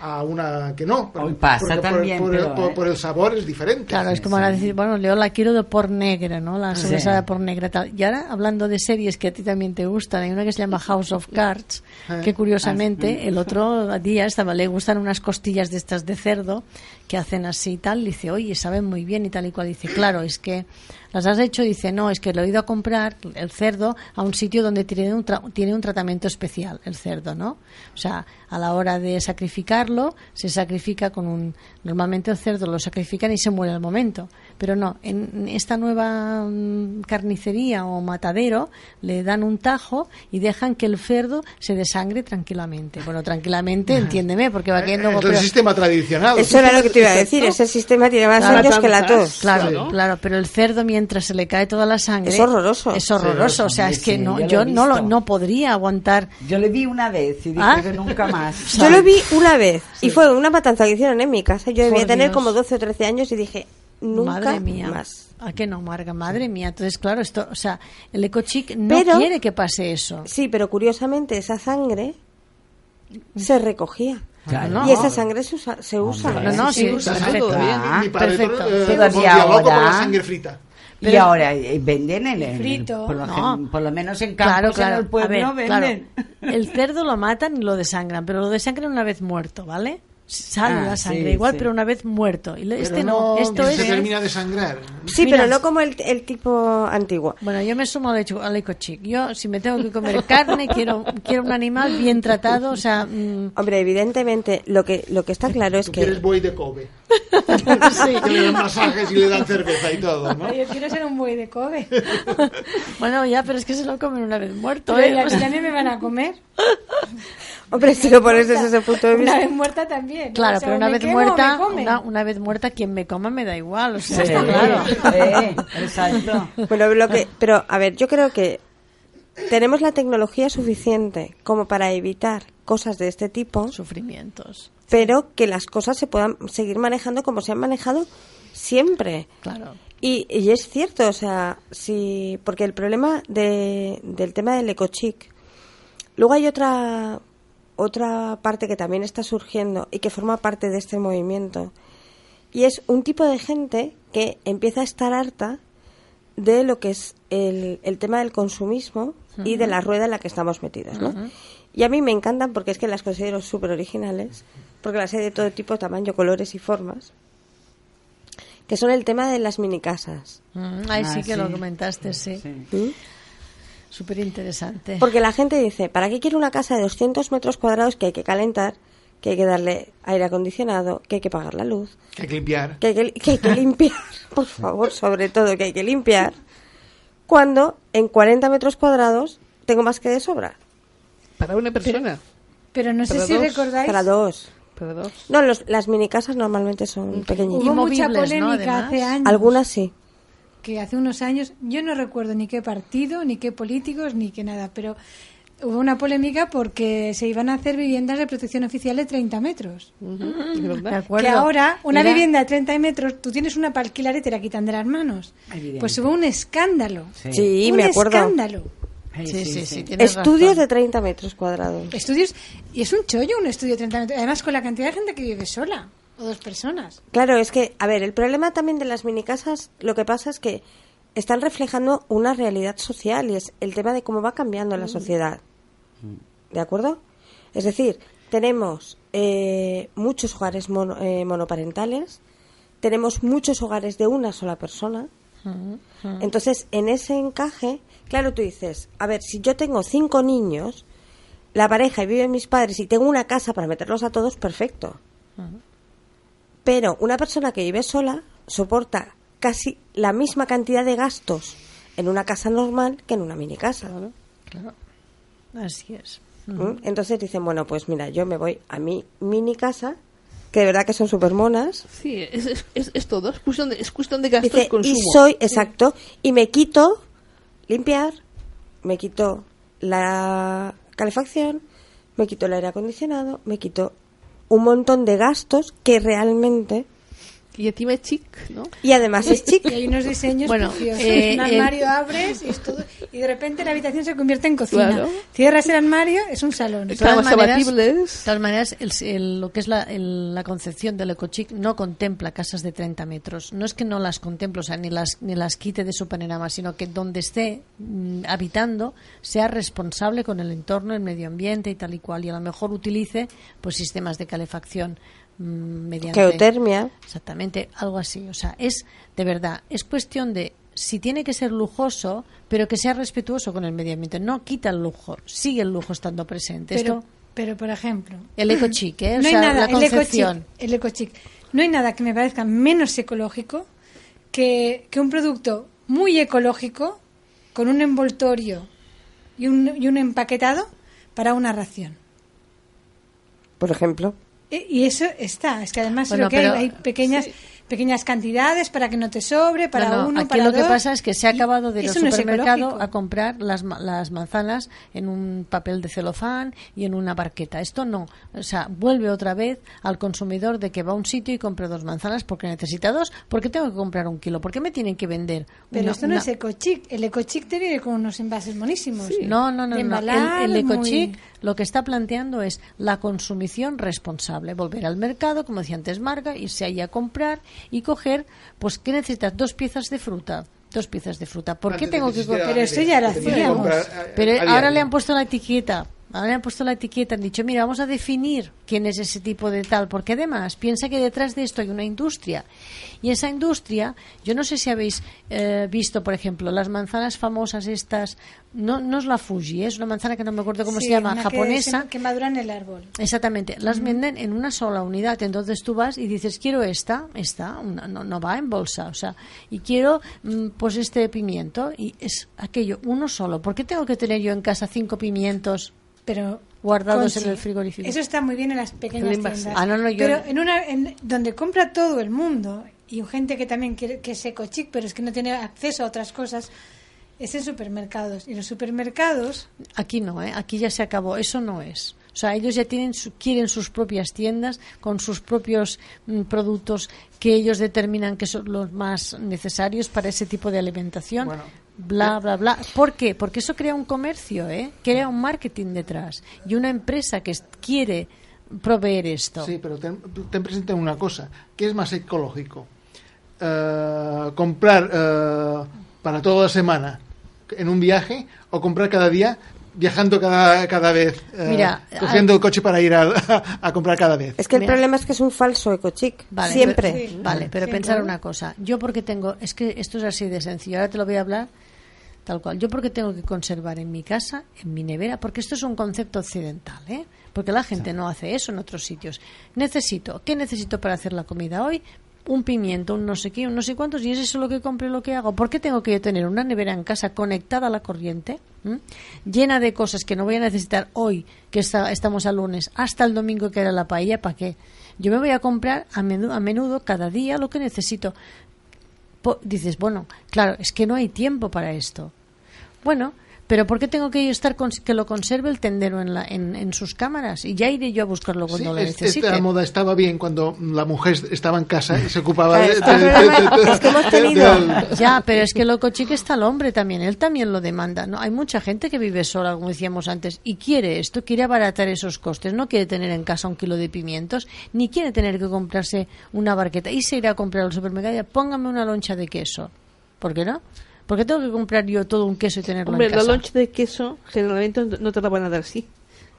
a una que no. Hoy pasa por- también, por, pero, por- eh. por el sabor es diferente. Claro, es como sí. ahora decir, bueno, Leo la quiero de por negra, ¿no? La Sí. sobrasada por negra tal. Y ahora, hablando de series que a ti también te gustan, hay una que se llama House of Cards, Eh. que curiosamente el otro día estaba, le gustan unas costillas de estas de cerdo que hacen así y tal. Dice, oye, saben muy bien y tal y cual. Dice, claro, es que las has hecho. Dice, no, es que lo he ido a comprar el cerdo a un sitio donde tiene un, tra- tiene un tratamiento tratamiento especial el cerdo, ¿no? O sea, a la hora de sacrificarlo, se sacrifica con un... Normalmente el cerdo lo sacrifican y se muere al momento. Pero no, en esta nueva mm, carnicería o matadero le dan un tajo y dejan que el cerdo se desangre tranquilamente. Bueno, tranquilamente, entiéndeme, porque va quedando... Es el sistema tradicional. Eso era lo que te iba a decir. Ese sistema tiene más Claro, años que la tos. Claro, Claro. claro, pero el cerdo mientras se le cae toda la sangre Es horroroso. Es horroroso, o sea, Sí, es que sí, no, yo no lo, no podría aguantar. Yo le vi una vez y dije ¿Ah? que nunca más. Yo lo vi una vez y fue una matanza que hicieron en mi casa. Yo debía tener Dios. como 12 o 13 años y dije, nunca madre mía. más. ¿A qué no, Marga? Madre mía. Entonces, claro, esto, o sea, el ecochic no Pero- quiere que pase eso. Sí, pero curiosamente esa sangre se recogía. Claro. Y esa sangre se usa. Se usa. No, no, sí, usa perfecto. bien. Ah, Mi padre perfecto. eh, volvía loco por ahora. la sangre frita. Y ahora eh, venden en el Frito. Por lo, No. gen- por lo menos en campos Claro, en el pueblo ver, claro. venden. El cerdo lo matan y lo desangran, pero lo desangran una vez muerto, ¿vale? Sale Ah, la sangre sí, igual, sí. pero una vez muerto. Y este Pero no, esto se es... termina de sangrar. Sí, Mira. pero no como el, el tipo antiguo. Bueno, yo me sumo al, hecho, al ecochic. Yo, si me tengo que comer carne, quiero, quiero un animal bien tratado, o sea... mm, Hombre, evidentemente, lo que, lo que está claro es Tú que. quieres buey de Kobe. Que le dan masajes y le dan cerveza y todo, ¿no? Yo quiero ser un buey de Kobe. bueno, ya, pero es que se lo comen una vez muerto, ¿eh? y a mí me van a comer. Hombre, si lo pones desde ese punto de Una vista. vez muerta también. Claro, O sea, pero una vez quemo muerta, una, una vez muerta, quien me coma me da igual, o sea, Sí, está claro. exacto. Bueno, lo que, pero a ver, yo creo que tenemos la tecnología suficiente como para evitar cosas de este tipo, Sufrimientos, pero que las cosas se puedan seguir manejando como se han manejado siempre. claro. Y, y es cierto, o sea, sí, porque el problema de, del tema del ecochic, luego hay otra otra parte que también está surgiendo y que forma parte de este movimiento y es un tipo de gente que empieza a estar harta de lo que es el, el tema del consumismo y de la rueda en la que estamos metidos, ¿no? Y a mí me encantan porque es que las considero súper originales, porque las hay de todo tipo, tamaño, colores y formas, que son el tema de las mini casas. Mm, Ay, Ah, sí que sí. lo comentaste, sí. Sí. ¿Mm? Súper interesante. Porque la gente dice, ¿para qué quiero una casa de 200 metros cuadrados que hay que calentar, que hay que darle aire acondicionado, que hay que pagar la luz, Que hay que limpiar. que hay que, que hay que limpiar, por favor, sobre todo que hay que limpiar, cuando en 40 metros cuadrados tengo más que de sobra? Para una persona. Pero no sé si dos. recordáis. Para dos. Para dos. No, los, las mini casas normalmente son pequeñitas. Hubo mucha polémica hace años. Algunas sí. Que hace unos años, yo no recuerdo ni qué partido, ni qué políticos, ni qué nada, pero hubo una polémica porque se iban a hacer viviendas de protección oficial de 30 metros. Acuerdo. Que ahora, una Era- vivienda de 30 metros, tú tienes una para alquilar y te la quitan de las manos. Evidente. Pues hubo un escándalo. Sí. Sí, un me acuerdo. escándalo. Ay, Sí, sí, sí. Estudios razón. de 30 metros cuadrados. Estudios, y es un chollo un estudio de 30 metros, además con la cantidad de gente que vive sola, o dos personas. Claro, es que, a ver, el problema también de las mini casas, lo que pasa es que están reflejando una realidad social y es el tema de cómo va cambiando la sociedad. ¿De acuerdo? Es decir, tenemos eh, muchos hogares mono- eh, monoparentales, tenemos muchos hogares de una sola persona. Entonces, en ese encaje, claro, tú dices, a ver, si yo tengo cinco niños, la pareja y viven mis padres y tengo una casa para meterlos a todos, perfecto. Pero una persona que vive sola soporta casi la misma cantidad de gastos en una casa normal que en una mini casa. Claro. Así es. ¿Mm? Entonces dicen, bueno, pues mira, yo me voy a mi mini casa, que de verdad que son súper monas. Sí, es, es, es, es todo. Es cuestión de, es cuestión de gastos Dice, consumo. y soy, exacto, y me quito limpiar, me quito la calefacción, me quito el aire acondicionado, me quito un montón de gastos que realmente... Y encima es chic, ¿no? Y además es chic. Y hay unos diseños Bueno, preciosos. eh, un el- armario abres y, es todo, y de repente la habitación se convierte en cocina. Claro. Cierras el armario, es un salón. De todas maneras- abatibles. De todas maneras, el- el- lo que es la, el- la concepción del ecochic no contempla casas de 30 metros. No es que no las contemple, o sea, ni las, ni las quite de su panorama, sino que donde esté mm, habitando sea responsable con el entorno, el medio ambiente y tal y cual. Y a lo mejor utilice pues sistemas de calefacción mediante... Geotermia. Exactamente, algo así. O sea, es de verdad, es cuestión de si tiene que ser lujoso, pero que sea respetuoso con el medio ambiente. No quita el lujo, sigue el lujo estando presente. Pero, Esto, pero por ejemplo, el ecochic, ¿eh? O no hay nada, la el el ecochic. No hay nada que me parezca menos ecológico que, que un producto muy ecológico con un envoltorio y un, y un empaquetado para una ración. Por ejemplo. E- Y eso está, es que además Bueno, lo que hay, pero- hay pequeñas pequeñas cantidades para que no te sobre, para No, no, uno, aquí para lo que dos, pasa es que se ha acabado de eso no supermercado a comprar las, las manzanas en un papel de celofán y en una barqueta. Esto no. O sea, vuelve otra vez al consumidor de que va a un sitio y compra dos manzanas porque necesita dos. ¿Por qué tengo que comprar un kilo? ¿Por qué me tienen que vender? Pero una- esto no una- es ecochic. El ecochic te viene con unos envases monísimos. No, no, no, no. El, el muy- ecochic lo que está planteando es la consumición responsable. Volver al mercado, como decía antes Marga, irse ahí a comprar y coger, pues, ¿qué necesitas? Dos piezas de fruta. Dos piezas de fruta. ¿Por qué Antes tengo que que existiera co- Pero esto ya lo hacíamos. a- Pero ahora le han puesto la etiqueta. Ahora le han puesto la etiqueta, han dicho, mira, vamos a definir quién es ese tipo de tal, porque además piensa que detrás de esto hay una industria. Y esa industria, yo no sé si habéis eh, visto, por ejemplo, las manzanas famosas estas, no, no es la Fuji, ¿eh? es una manzana que no me acuerdo cómo Sí, se llama, que japonesa. se- Que, madura en el árbol. Exactamente, las venden en una sola unidad. Entonces tú vas y dices, quiero esta, esta, una- no, no va en bolsa, o sea, y quiero mm, pues este pimiento, y es aquello, uno solo. ¿Por qué tengo que tener yo en casa cinco pimientos? Pero Guardados Conchi, en el frigorífico. Eso está muy bien en las pequeñas tiendas. Ah, no, no, yo- Pero en una en donde compra todo el mundo y gente que también quiere que es ecochic, pero es que no tiene acceso a otras cosas, es en supermercados. Y los supermercados, Aquí no, ¿eh? aquí ya se acabó, eso no es. O sea, ellos ya tienen su- quieren sus propias tiendas con sus propios mm, productos que ellos determinan que son los más necesarios para ese tipo de alimentación. Bueno. Bla, bla, bla. ¿Por qué? Porque eso crea un comercio, ¿eh? Crea un marketing detrás y una empresa que quiere proveer esto. Sí, pero ten, ten presente una cosa. ¿Qué es más ecológico? Eh, ¿Comprar eh, para toda la semana en un viaje o comprar cada día viajando cada, cada vez? eh, Mira, cogiendo hay- el coche para ir a, a comprar cada vez. Es que el Mira. problema es que es un falso ecochic. Vale, Siempre. pero- Sí. vale, pero Siempre. pensar una cosa. Yo porque tengo, es que esto es así de sencillo. Ahora te lo voy a hablar tal cual. Yo porque tengo que conservar en mi casa, en mi nevera, porque esto es un concepto occidental, ¿eh? Porque la gente no hace eso en otros sitios. Necesito, ¿qué necesito para hacer la comida hoy? Un pimiento, un no sé qué, un no sé cuántos, y es eso lo que compro y lo que hago. ¿Por qué tengo que yo tener una nevera en casa conectada a la corriente, ¿m? llena de cosas que no voy a necesitar hoy, que está- estamos a lunes, hasta el domingo que era la paella? ¿Para qué? Yo me voy a comprar a menudo, a menudo cada día lo que necesito. Po- dices, bueno, claro, es que no hay tiempo para esto. Bueno, pero ¿por qué tengo que yo estar cons- que lo conserve el tendero en, la, en, en sus cámaras? Y ya iré yo a buscarlo Sí, cuando lo es- necesite. esta moda estaba bien cuando la mujer estaba en casa y se ocupaba de, es que el de- de- problema es que hemos tenido- Ya, pero es que loco chique está el hombre también, él también lo demanda, ¿no? Hay mucha gente que vive sola, como decíamos antes, y quiere esto, quiere abaratar esos costes, no quiere tener en casa un kilo de pimientos, ni quiere tener que comprarse una barqueta y se irá a comprar al supermercado y póngame una loncha de queso. ¿Por qué no? ¿Por qué tengo que comprar yo todo un queso y tenerlo Hombre, en la casa? loncha de queso generalmente no- te la van a dar así.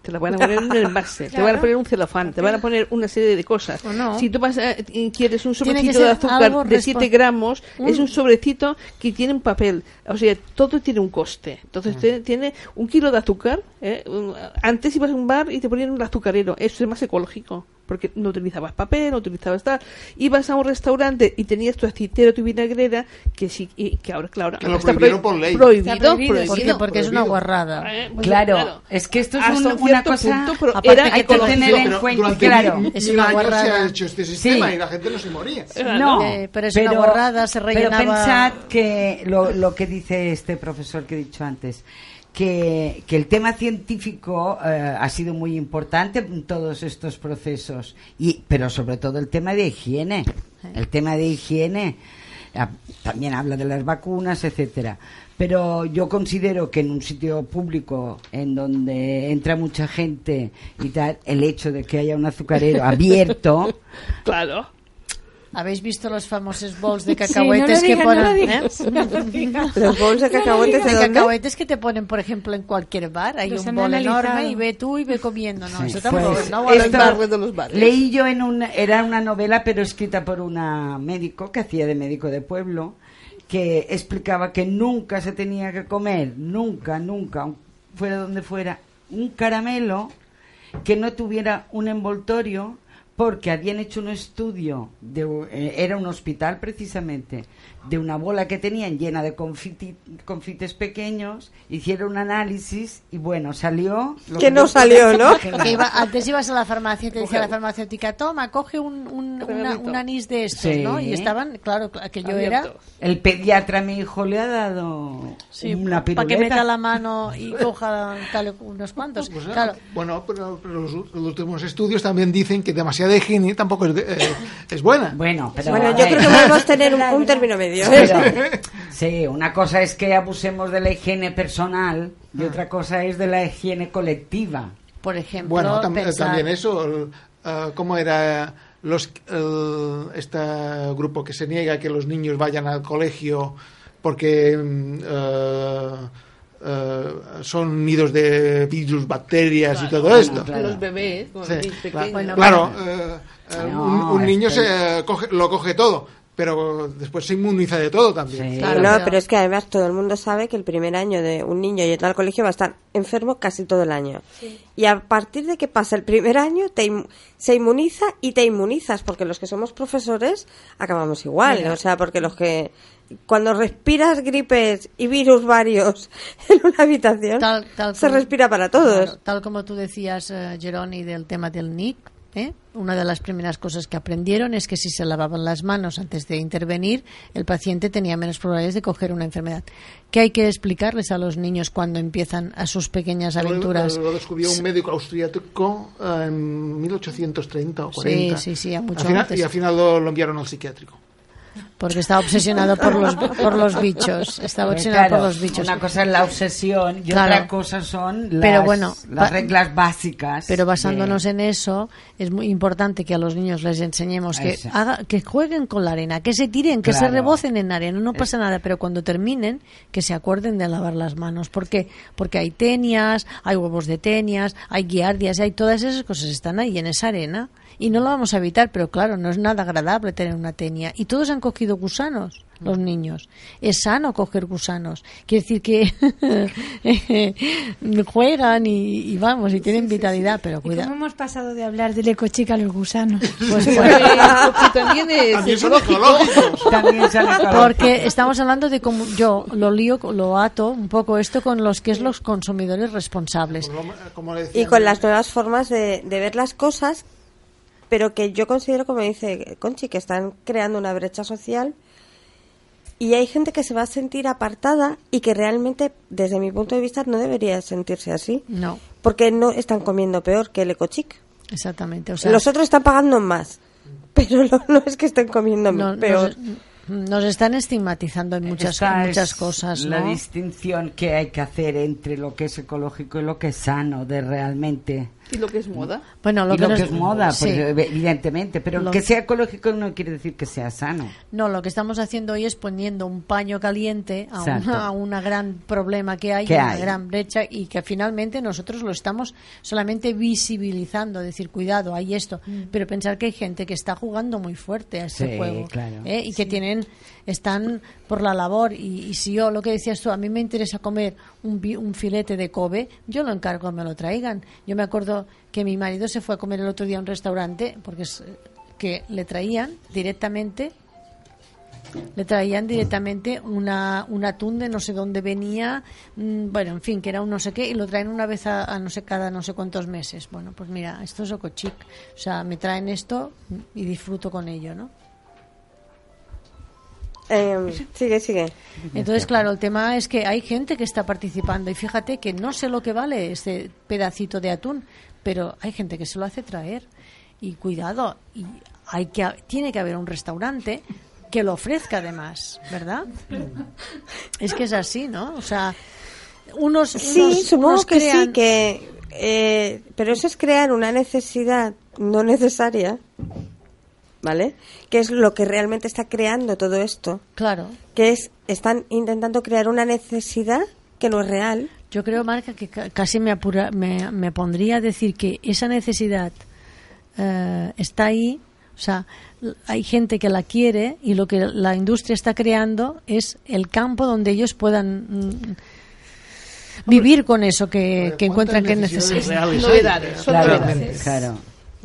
Te la van a poner en el envase, te van a poner un celofán, te van a poner una serie de cosas. No. Si tú vas a- quieres un sobrecito de azúcar de respon- 7 gramos, Un- es un sobrecito que tiene un papel. O sea, todo tiene un coste. Entonces, te- tiene un kilo de azúcar. ¿eh? Un- Antes ibas a un bar y te ponían un azucarero. Eso es más ecológico. Porque no utilizabas papel, no utilizabas tal. Ibas a un restaurante y tenías tu aceitero, tu vinagrera, que sí, y que ahora, claro, Que ahora lo está prohibieron prohi- por ley. Prohibido, Está prohibido, prohibido. Porque es una prohibido. guarrada. Eh, pues, Claro, es que esto es un- un una cosa- punto, pero aparte era hay que tener en pero cuenta- claro, mil, es una años se guarrada. ha hecho este sistema Sí. y la gente no se moría. No, Eh, pero es una guarrada, se Pero rellenaba- pensad que lo, lo que dice este profesor que he dicho antes, que, que el tema científico eh, ha sido muy importante en todos estos procesos, y, pero sobre todo el tema de higiene. El tema de higiene ah, también habla de las vacunas, etcétera. Pero yo considero que en un sitio público en donde entra mucha gente y tal, el hecho de que haya un azucarero abierto Claro. ¿Habéis visto los famosos bols de Sí, no cacahuetes que ponen? no lo ¿eh? digas, no lo digas. Los bols de cacahuetes de de dónde? cacahuetes que te ponen, por ejemplo, en cualquier bar. Hay Los un bol enorme y ve tú y ve comiendo. No, Sí, eso tampoco. pues, no de los bares. Leí yo en una, era una novela, pero escrita por una médico que hacía de médico de pueblo, que explicaba que nunca se tenía que comer, nunca, nunca, fuera donde fuera, un caramelo que no tuviera un envoltorio porque habían hecho un estudio, de, eh, era un hospital precisamente, de una bola que tenían llena de confites pequeños, hicieron un análisis y bueno, salió... que no salió, ¿no? antes ibas a la farmacia y te decía la farmacéutica, toma, coge un, un, anís de estos, ¿no? Y estaban, claro, aquello era... El pediatra, mi hijo, le ha dado una piruleta. Para que meta la mano y coja tal, unos cuantos. Pues, claro. Bueno, pero, los, últimos estudios también dicen que demasiada higiene tampoco es, eh, es buena. Bueno, pero... Bueno, yo creo que podemos tener un término medio. sí, una cosa es que abusemos de la higiene personal y ah. otra cosa es de la higiene colectiva. Por ejemplo, bueno, también eso, ¿cómo era los este grupo que se niega que los niños vayan al colegio porque eh, eh, son nidos de virus, bacterias y todo esto. Los bebés, claro, eh, un, niño se lo coge todo pero después se inmuniza de todo también. no, pero es que además todo el mundo sabe que el primer año de un niño y al colegio va a estar enfermo casi todo el año. Y a partir de que pasa el primer año te se inmuniza y te inmunizas, porque los que somos profesores acabamos igual, o sea, porque los que cuando respiras gripes y virus varios en una habitación, se respira para todos. tal como tú decías, uh, Geroni, del tema del NIC, ¿eh? Una de las primeras cosas que aprendieron es que si se lavaban las manos antes de intervenir, el paciente tenía menos probabilidades de coger una enfermedad. ¿Qué hay que explicarles a los niños cuando empiezan a sus pequeñas aventuras? Lo, descubrió un médico austríaco eh, en 1830 o 40. Sí, sí, sí, a mucho Y al final lo enviaron al psiquiátrico porque está obsesionado por los por los bichos está obsesionado por los bichos. una cosa es la obsesión y otra cosa son las, pero bueno, las reglas básicas pero basándonos en eso es muy importante que a los niños les enseñemos que haga, que jueguen con la arena que se tiren que se rebocen en arena no pasa nada pero cuando terminen que se acuerden de lavar las manos. Porque porque hay tenias hay huevos de tenias hay guiardias hay todas esas cosas están ahí en esa arena y no lo vamos a evitar, pero claro, no es nada agradable tener una tenia. Y todos han cogido gusanos, los niños. Es sano coger gusanos. Quiere decir que juegan y, vamos, y tienen vitalidad, pero cuidado. ¿Cómo hemos pasado de hablar del ecochica a los gusanos? Pues también es... Porque estamos hablando de cómo yo lo lío, lo ato un poco esto con los que es los consumidores responsables. Pues y con las nuevas formas de, de ver las cosas pero que yo considero, como dice Conchi, que están creando una brecha social y hay gente que se va a sentir apartada y que realmente, desde mi punto de vista, no debería sentirse así. No. Porque no están comiendo peor que el ecochic. Exactamente. Los otros están pagando más, pero no, es que estén comiendo peor. Nos, están estigmatizando en muchas, muchas cosas. La distinción que hay que hacer entre lo que es ecológico y lo que es sano, de realmente ¿Y lo que es moda? Bueno, lo, que, es moda, pues, evidentemente, pero que sea ecológico no quiere decir que sea sano. No, lo que estamos haciendo hoy es poniendo un paño caliente a, una, un gran problema que hay, una gran brecha y que finalmente nosotros lo estamos solamente visibilizando, decir, cuidado, hay esto, mm. pero pensar que hay gente que está jugando muy fuerte a ese juego ¿eh? y que tienen están por la labor y, si yo, lo que decías tú, a mí me interesa comer un, un filete de Kobe, yo lo encargo, me lo traigan. Yo me acuerdo que mi marido se fue a comer el otro día a un restaurante porque es, que le traían directamente le traían directamente una, un atún de no sé dónde venía, mm, bueno, en fin, que era un no sé qué, y lo traen una vez a, no sé cada no sé cuántos meses. Bueno, pues mira, esto es ocochic. O sea, me traen esto y disfruto con ello, ¿no? Eh, sigue, sigue. Entonces, claro, el tema es que hay gente que está participando y fíjate que no sé lo que vale este pedacito de atún, pero hay gente que se lo hace traer y cuidado, y hay que tiene que haber un restaurante que lo ofrezca además, ¿verdad? Es que es así, ¿no? O sea, unos, sí, supongo que sí, que eh, pero eso es crear una necesidad no necesaria ¿vale? Que es lo que realmente está creando todo esto. Claro. Que es, están intentando crear una necesidad que no es real. Yo creo, Marca, que casi me, apura, me, me pondría a decir que esa necesidad eh, está ahí O sea, hay gente que la quiere y lo que la industria está creando es el campo donde ellos puedan mm, vivir con eso que, que encuentran que hay? Novedades, son Claro, novedades. claro.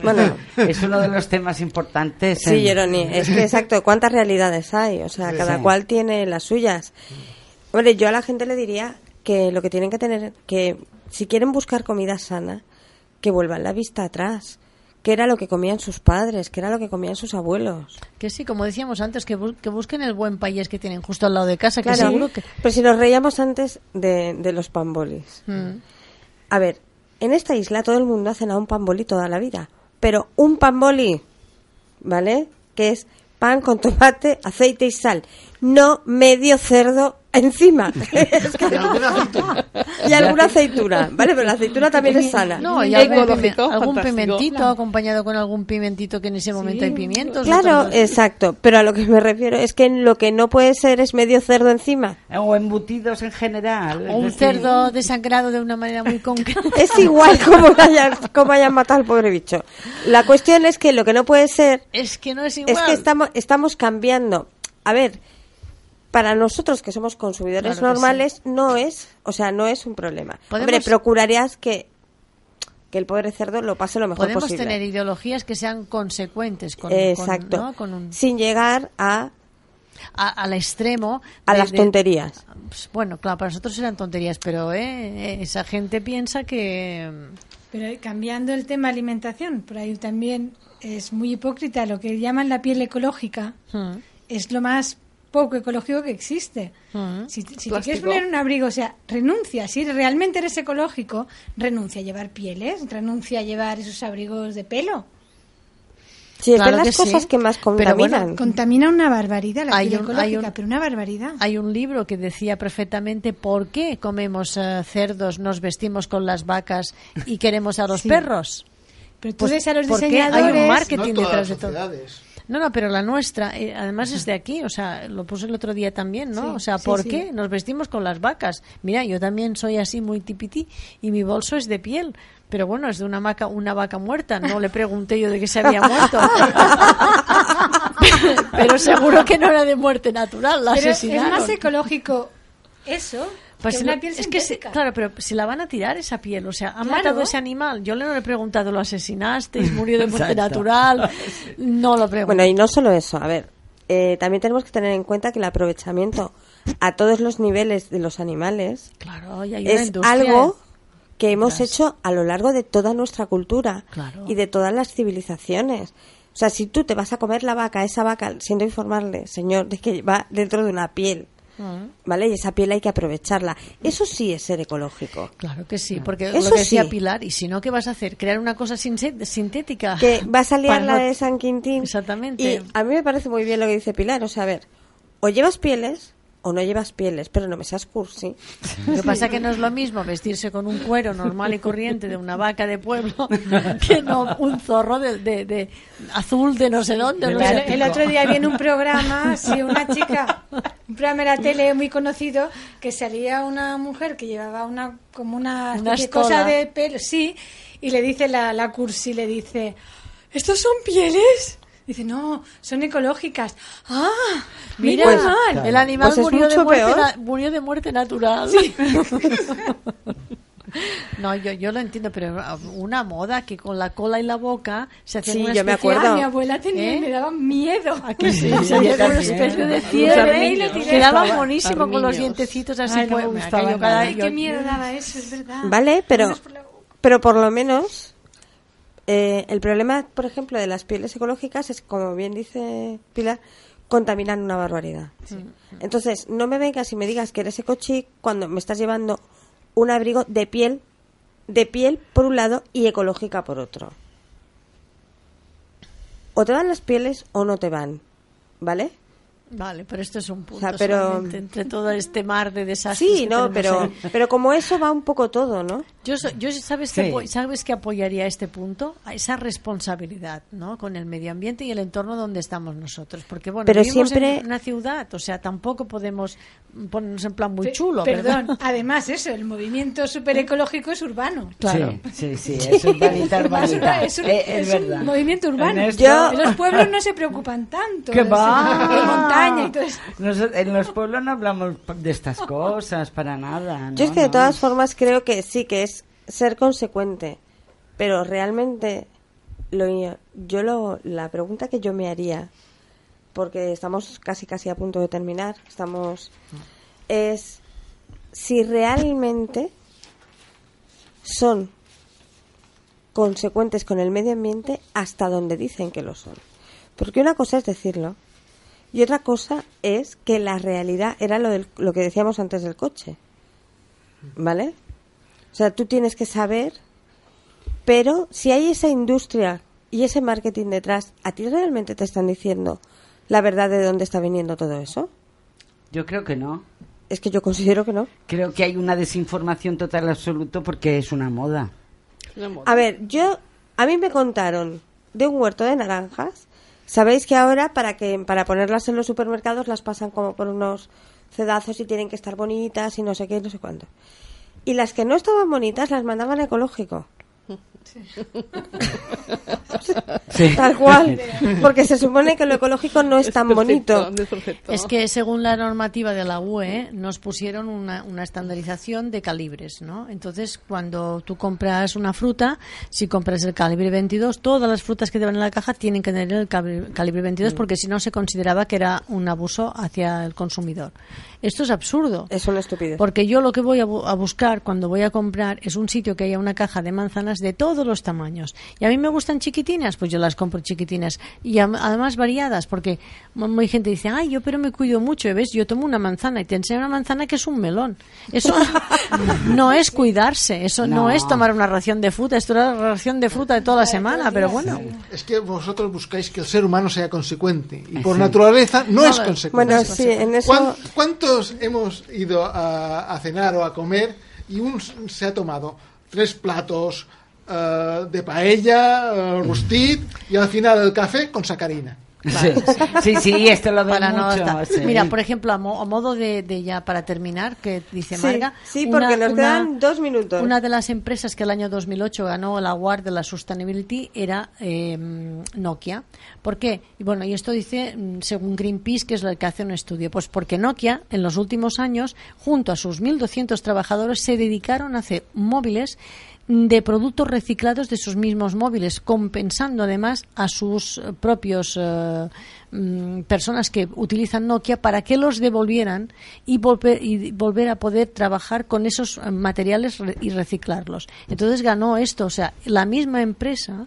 Bueno. es uno de los temas importantes. Sí, en- Jeroni, es que exacto, ¿cuántas realidades hay? O sea, cada Sí. cual tiene las suyas. Hombre, yo a la gente le diría que lo que tienen que tener, que si quieren buscar comida sana, que vuelvan la vista atrás. Que era lo que comían sus padres, que era lo que comían sus abuelos. Que sí, como decíamos antes, que, bu- que busquen el buen país que tienen justo al lado de casa, que Claro, seguro que... pero si nos reíamos antes de, de los pambolis. Mm. A ver, en esta isla todo el mundo ha cenado un pamboli toda la vida, pero un pamboli, ¿vale? Que es pan con tomate, aceite y sal, no medio cerdo encima. Es que- Y alguna aceituna. y alguna aceituna, ¿vale? Pero la aceituna también es sana. No, y Ecológico, algún, pime- algún pimentito acompañado con algún pimentito que en ese momento hay pimientos. Claro, exacto, pero a lo que me refiero es que lo que no puede ser es medio cerdo encima. O embutidos en general. o un decir, cerdo desangrado de una manera muy concreta. Es igual como hayan, como hayan matado al pobre bicho. La cuestión es que lo que no puede ser Es que no es igual. es que estamos, estamos cambiando. A ver, para nosotros que somos consumidores Claro normales no es, o sea, no es un problema. Podemos- Hombre, procurarías que que el pobre cerdo lo pase lo mejor Podemos posible. tener ideologías que sean consecuentes con, Exacto. con, ¿no? con un, Sin llegar a, a- al extremo. a de- las de- tonterías. Pues, bueno, claro, para nosotros eran tonterías, pero eh, esa gente piensa que... Pero eh, cambiando el tema alimentación, por ahí también es muy hipócrita lo que llaman la piel ecológica. mm, Es lo más poco ecológico que existe. mm. Si, te- si te quieres poner un abrigo, o sea, renuncia, si realmente eres ecológico, renuncia a llevar pieles, renuncia a llevar esos abrigos de pelo. Sí, es Claro de las que sí, cosas que más pero bueno, contaminan. Contamina una barbaridad la Hay piel un- hay ecológica, un- pero una barbaridad. Hay un libro que decía perfectamente por qué comemos eh, cerdos, nos vestimos con las vacas y queremos a los Sí. perros. Pero tú Pues, ves a los ¿por qué hay un diseñadores... marketing no todas detrás las de todo. No, no, pero la nuestra, eh, además es de aquí, o sea, lo puse el otro día también, ¿no? Sí, o sea, ¿por sí. qué nos vestimos con las vacas? Mira, yo también soy así muy tipití y mi bolso es de piel, pero bueno, es de una vaca, una vaca muerta, no le pregunté yo de qué se había muerto. pero seguro que no era de muerte natural, la Pero es asesinaron. más ecológico eso Pues que si una lo- piel es que se- sintética. claro, pero si la van a tirar esa piel, o sea, han Claro. matado a ese animal. Yo le no le he preguntado, ¿lo asesinasteis? ¿Murió de muerte natural? No lo pregunto. Bueno, y no solo eso, a ver, eh, también tenemos que tener en cuenta que el aprovechamiento a todos los niveles de los animales claro, y hay una es algo que hemos hecho a lo largo de toda nuestra cultura Claro. y de todas las civilizaciones. O sea, si tú te vas a comer la vaca, esa vaca, siendo informarle, señor, de que va dentro de una piel. ¿Vale? Y esa piel hay que aprovecharla. Eso sí es ser ecológico. Claro que sí, porque Eso lo que decía sí. Pilar, y si no, ¿qué vas a hacer? ¿Crear una cosa sin- sintética? Que va a salir la no- de San Quintín. Exactamente. Y a mí me parece muy bien lo que dice Pilar. O sea, a ver, o llevas pieles o no llevas pieles, pero no me seas cursi. Lo que pasa que no es lo mismo vestirse con un cuero normal y corriente de una vaca de pueblo que no un zorro de, de- de azul de no sé dónde. no sé. el otro día vi en un programa, sí, una chica, un programa de la tele muy conocido, que salía una mujer que llevaba una como una, Una cosa de pelo, sí, y le dice la, la cursi, le dice, ¿estos son pieles? Dice, no, son ecológicas. Ah, mira, mal. el animal Pues es murió, de muerte na- murió de muerte natural. No, yo, yo lo entiendo, pero una moda que con la cola y la boca se hacía Sí, una yo me especie- acuerdo. Ah, mi abuela tenía, ¿Eh? me daba miedo. ¿A que sí? Sí, Se hacía yo como una especie de Los cierre armiños. y quedaba Los monísimo con los dientecitos así. Ay, no me pues, me gustaba cada- Ay, qué miedo daba eso, es verdad. ¿Vale? Pero, pero por lo menos, eh, el problema, por ejemplo, de las pieles ecológicas es, como bien dice Pilar, contaminan una barbaridad. Entonces, no me vengas y me digas que eres ecochic cuando me estás llevando un abrigo de piel, de piel por un lado y ecológica por otro. O te van las pieles o no te van, ¿vale? Vale, pero esto es un punto O sea, pero- solamente entre todo este mar de desastres. Sí, que no, pero, ahí. pero como eso va un poco todo, ¿no? Yo, so- yo sabes Sí. que sabes que apoyaría este punto, a esa responsabilidad, ¿no? Con el medio ambiente y el entorno donde estamos nosotros, porque bueno, Pero vivimos siempre- en una ciudad, o sea, tampoco podemos ponernos en plan muy Pe- chulo, Perdón, ¿verdad? además eso, el movimiento super ecológico es urbano. Claro. Sí, sí, sí, es urbanita, urbanita. Es un, Eh, es es un verdad. movimiento urbano. Yo- los pueblos no se preocupan tanto. ¿Qué va? De montaña y todo eso. Nos- en los pueblos no hablamos de estas cosas para nada. Yo es que de todas formas creo que sí, que es ser consecuente, pero realmente lo, yo lo, la pregunta que yo me haría, porque estamos casi casi a punto de terminar, estamos, es si realmente son consecuentes con el medio ambiente hasta donde dicen que lo son. Porque una cosa es decirlo y otra cosa es que la realidad era lo, del- lo que decíamos antes del coche. ¿Vale? O sea, tú tienes que saber, pero si hay esa industria y ese marketing detrás, ¿a ti realmente te están diciendo la verdad de dónde está viniendo todo eso? Yo creo que no. Es que yo considero que no. Creo que hay una desinformación total absoluto porque es una moda. A ver, yo a mí me contaron de un huerto de naranjas. Sabéis que ahora para que para ponerlas en los supermercados las pasan como por unos cedazos y tienen que estar bonitas y no sé qué, no sé cuánto. Y las que no estaban bonitas las mandaban a ecológico. Sí. Tal cual. Porque se supone que lo ecológico no es tan perfecto, bonito. es perfecto. Es que según la normativa de la UE nos pusieron una, una estandarización de calibres, ¿no? Entonces, cuando tú compras una fruta, si compras el calibre 22, todas las frutas que te van en la caja tienen que tener el calibre, calibre 22 porque si no se consideraba que era un abuso hacia el consumidor. Esto es absurdo. Es una estupidez. Porque yo lo que voy a, bu- a buscar cuando voy a comprar es un sitio que haya una caja de manzanas de todos los tamaños. Y a mí me gustan chiquitinas, pues yo las compro chiquitinas. Y además variadas, porque muy gente dice, ay, yo pero me cuido mucho. ¿Y ¿Ves? Yo tomo una manzana y te enseño una manzana que es un melón. Eso no es cuidarse, eso no. No. es tomar una ración de fruta, esto es la ración de fruta de toda la semana, pero bueno. Es que vosotros buscáis que el ser humano sea consecuente y por naturaleza no, No, es consecuente. Bueno, sí, en eso... ¿Cuán- ¿Cuántos hemos ido a, a cenar o a comer y un se ha tomado tres platos eh, de paella, eh, rustit y al final el café con sacarina? Sí, sí, sí, esto lo veo Para no mucho. sí. Mira, por ejemplo, a, mo- a modo de, de ya para terminar, que dice Sí, Marga. sí, porque nos quedan dos minutos. Una de las empresas que el año 2008 ganó el award de la sustainability era eh, Nokia. ¿Por qué? Y bueno, y esto dice, mm, según Greenpeace, que es el que hace un estudio. Pues porque Nokia, en los últimos años, junto a sus 1.200 trabajadores, se dedicaron a hacer móviles de productos reciclados de sus mismos móviles, compensando además a sus eh, propios eh, mm, personas que utilizan Nokia para que los devolvieran y volver, y volver a poder trabajar con esos eh, materiales re- y reciclarlos. Entonces ganó esto, o sea, la misma empresa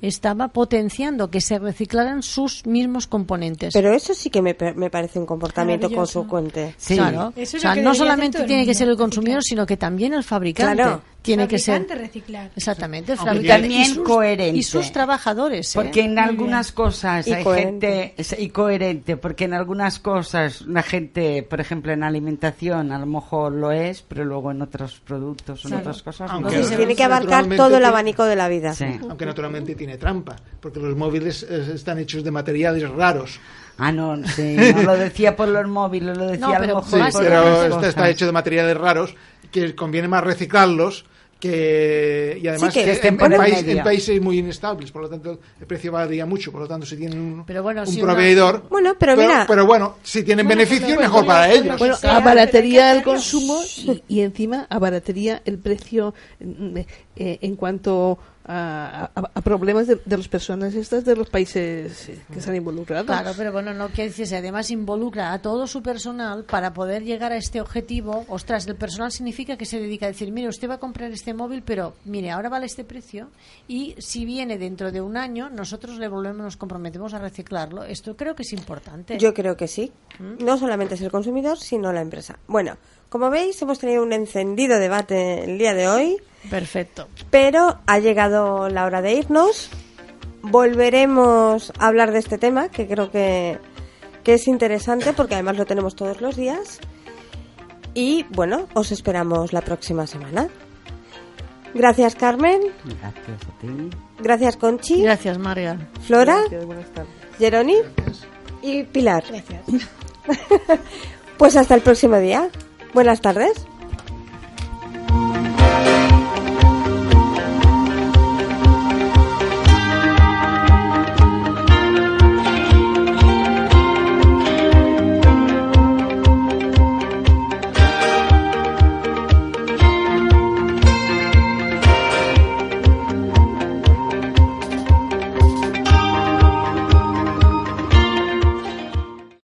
estaba potenciando que se reciclaran sus mismos componentes. Pero eso sí que me, pe- me parece un comportamiento consecuente. Sí. Claro. Eso O sea, no solamente tiene que ser el consumidor, sino que también el fabricante Claro. Tiene que ser. Reciclar. Exactamente, el fabricante también y sus, coherente. y sus trabajadores. ¿eh? Porque en algunas cosas Y hay coherente. gente y coherente, porque en algunas cosas la gente, por ejemplo, en alimentación a lo mejor lo es, pero luego en otros productos, en Claro. otras cosas Aunque no. Entonces Sí, tiene que abarcar todo el abanico de la vida. Sí. Aunque naturalmente tiene trampa, porque los móviles eh, están hechos de materiales raros. Ah, no, sí, no lo decía por los móviles, lo decía No, a pero lo Sí, mejor más por pero este está hecho de materiales raros que conviene más reciclarlos que y además Sí, que que estén en, por en el país- medio. en países muy inestables, por lo tanto el precio varía mucho, por lo tanto si tienen un, Pero bueno, un si una- proveedor, Bueno, pero mira- pero bueno, si tienen Bueno, beneficio pero- mejor para ellos. Bueno, pero que el consumo y, y encima abarataría el precio eh, en cuanto a, a- problemas de, de las personas estas de los países que están involucrados. Claro, pero bueno, no quiere decirse, además involucra a todo su personal para poder llegar a este objetivo. Ostras, el personal significa que se dedica a decir, mire, usted va a comprar este móvil, pero mire, ahora vale este precio y si viene dentro de un año, nosotros le volvemos, nos comprometemos a reciclarlo. Esto creo que es importante. Yo creo que sí. No solamente es el consumidor, sino la empresa. Bueno, como veis, hemos tenido un encendido debate el día de hoy, Perfecto. pero ha llegado la hora de irnos. Volveremos a hablar de este tema, que creo que, que es interesante porque además lo tenemos todos los días. Y bueno, os esperamos la próxima semana. Gracias Carmen, Gracias a ti. gracias Conchi, Gracias, Marga. Flora, Gracias, buenas tardes. Jeroni y Pilar. Pues hasta el próximo día. Buenas tardes.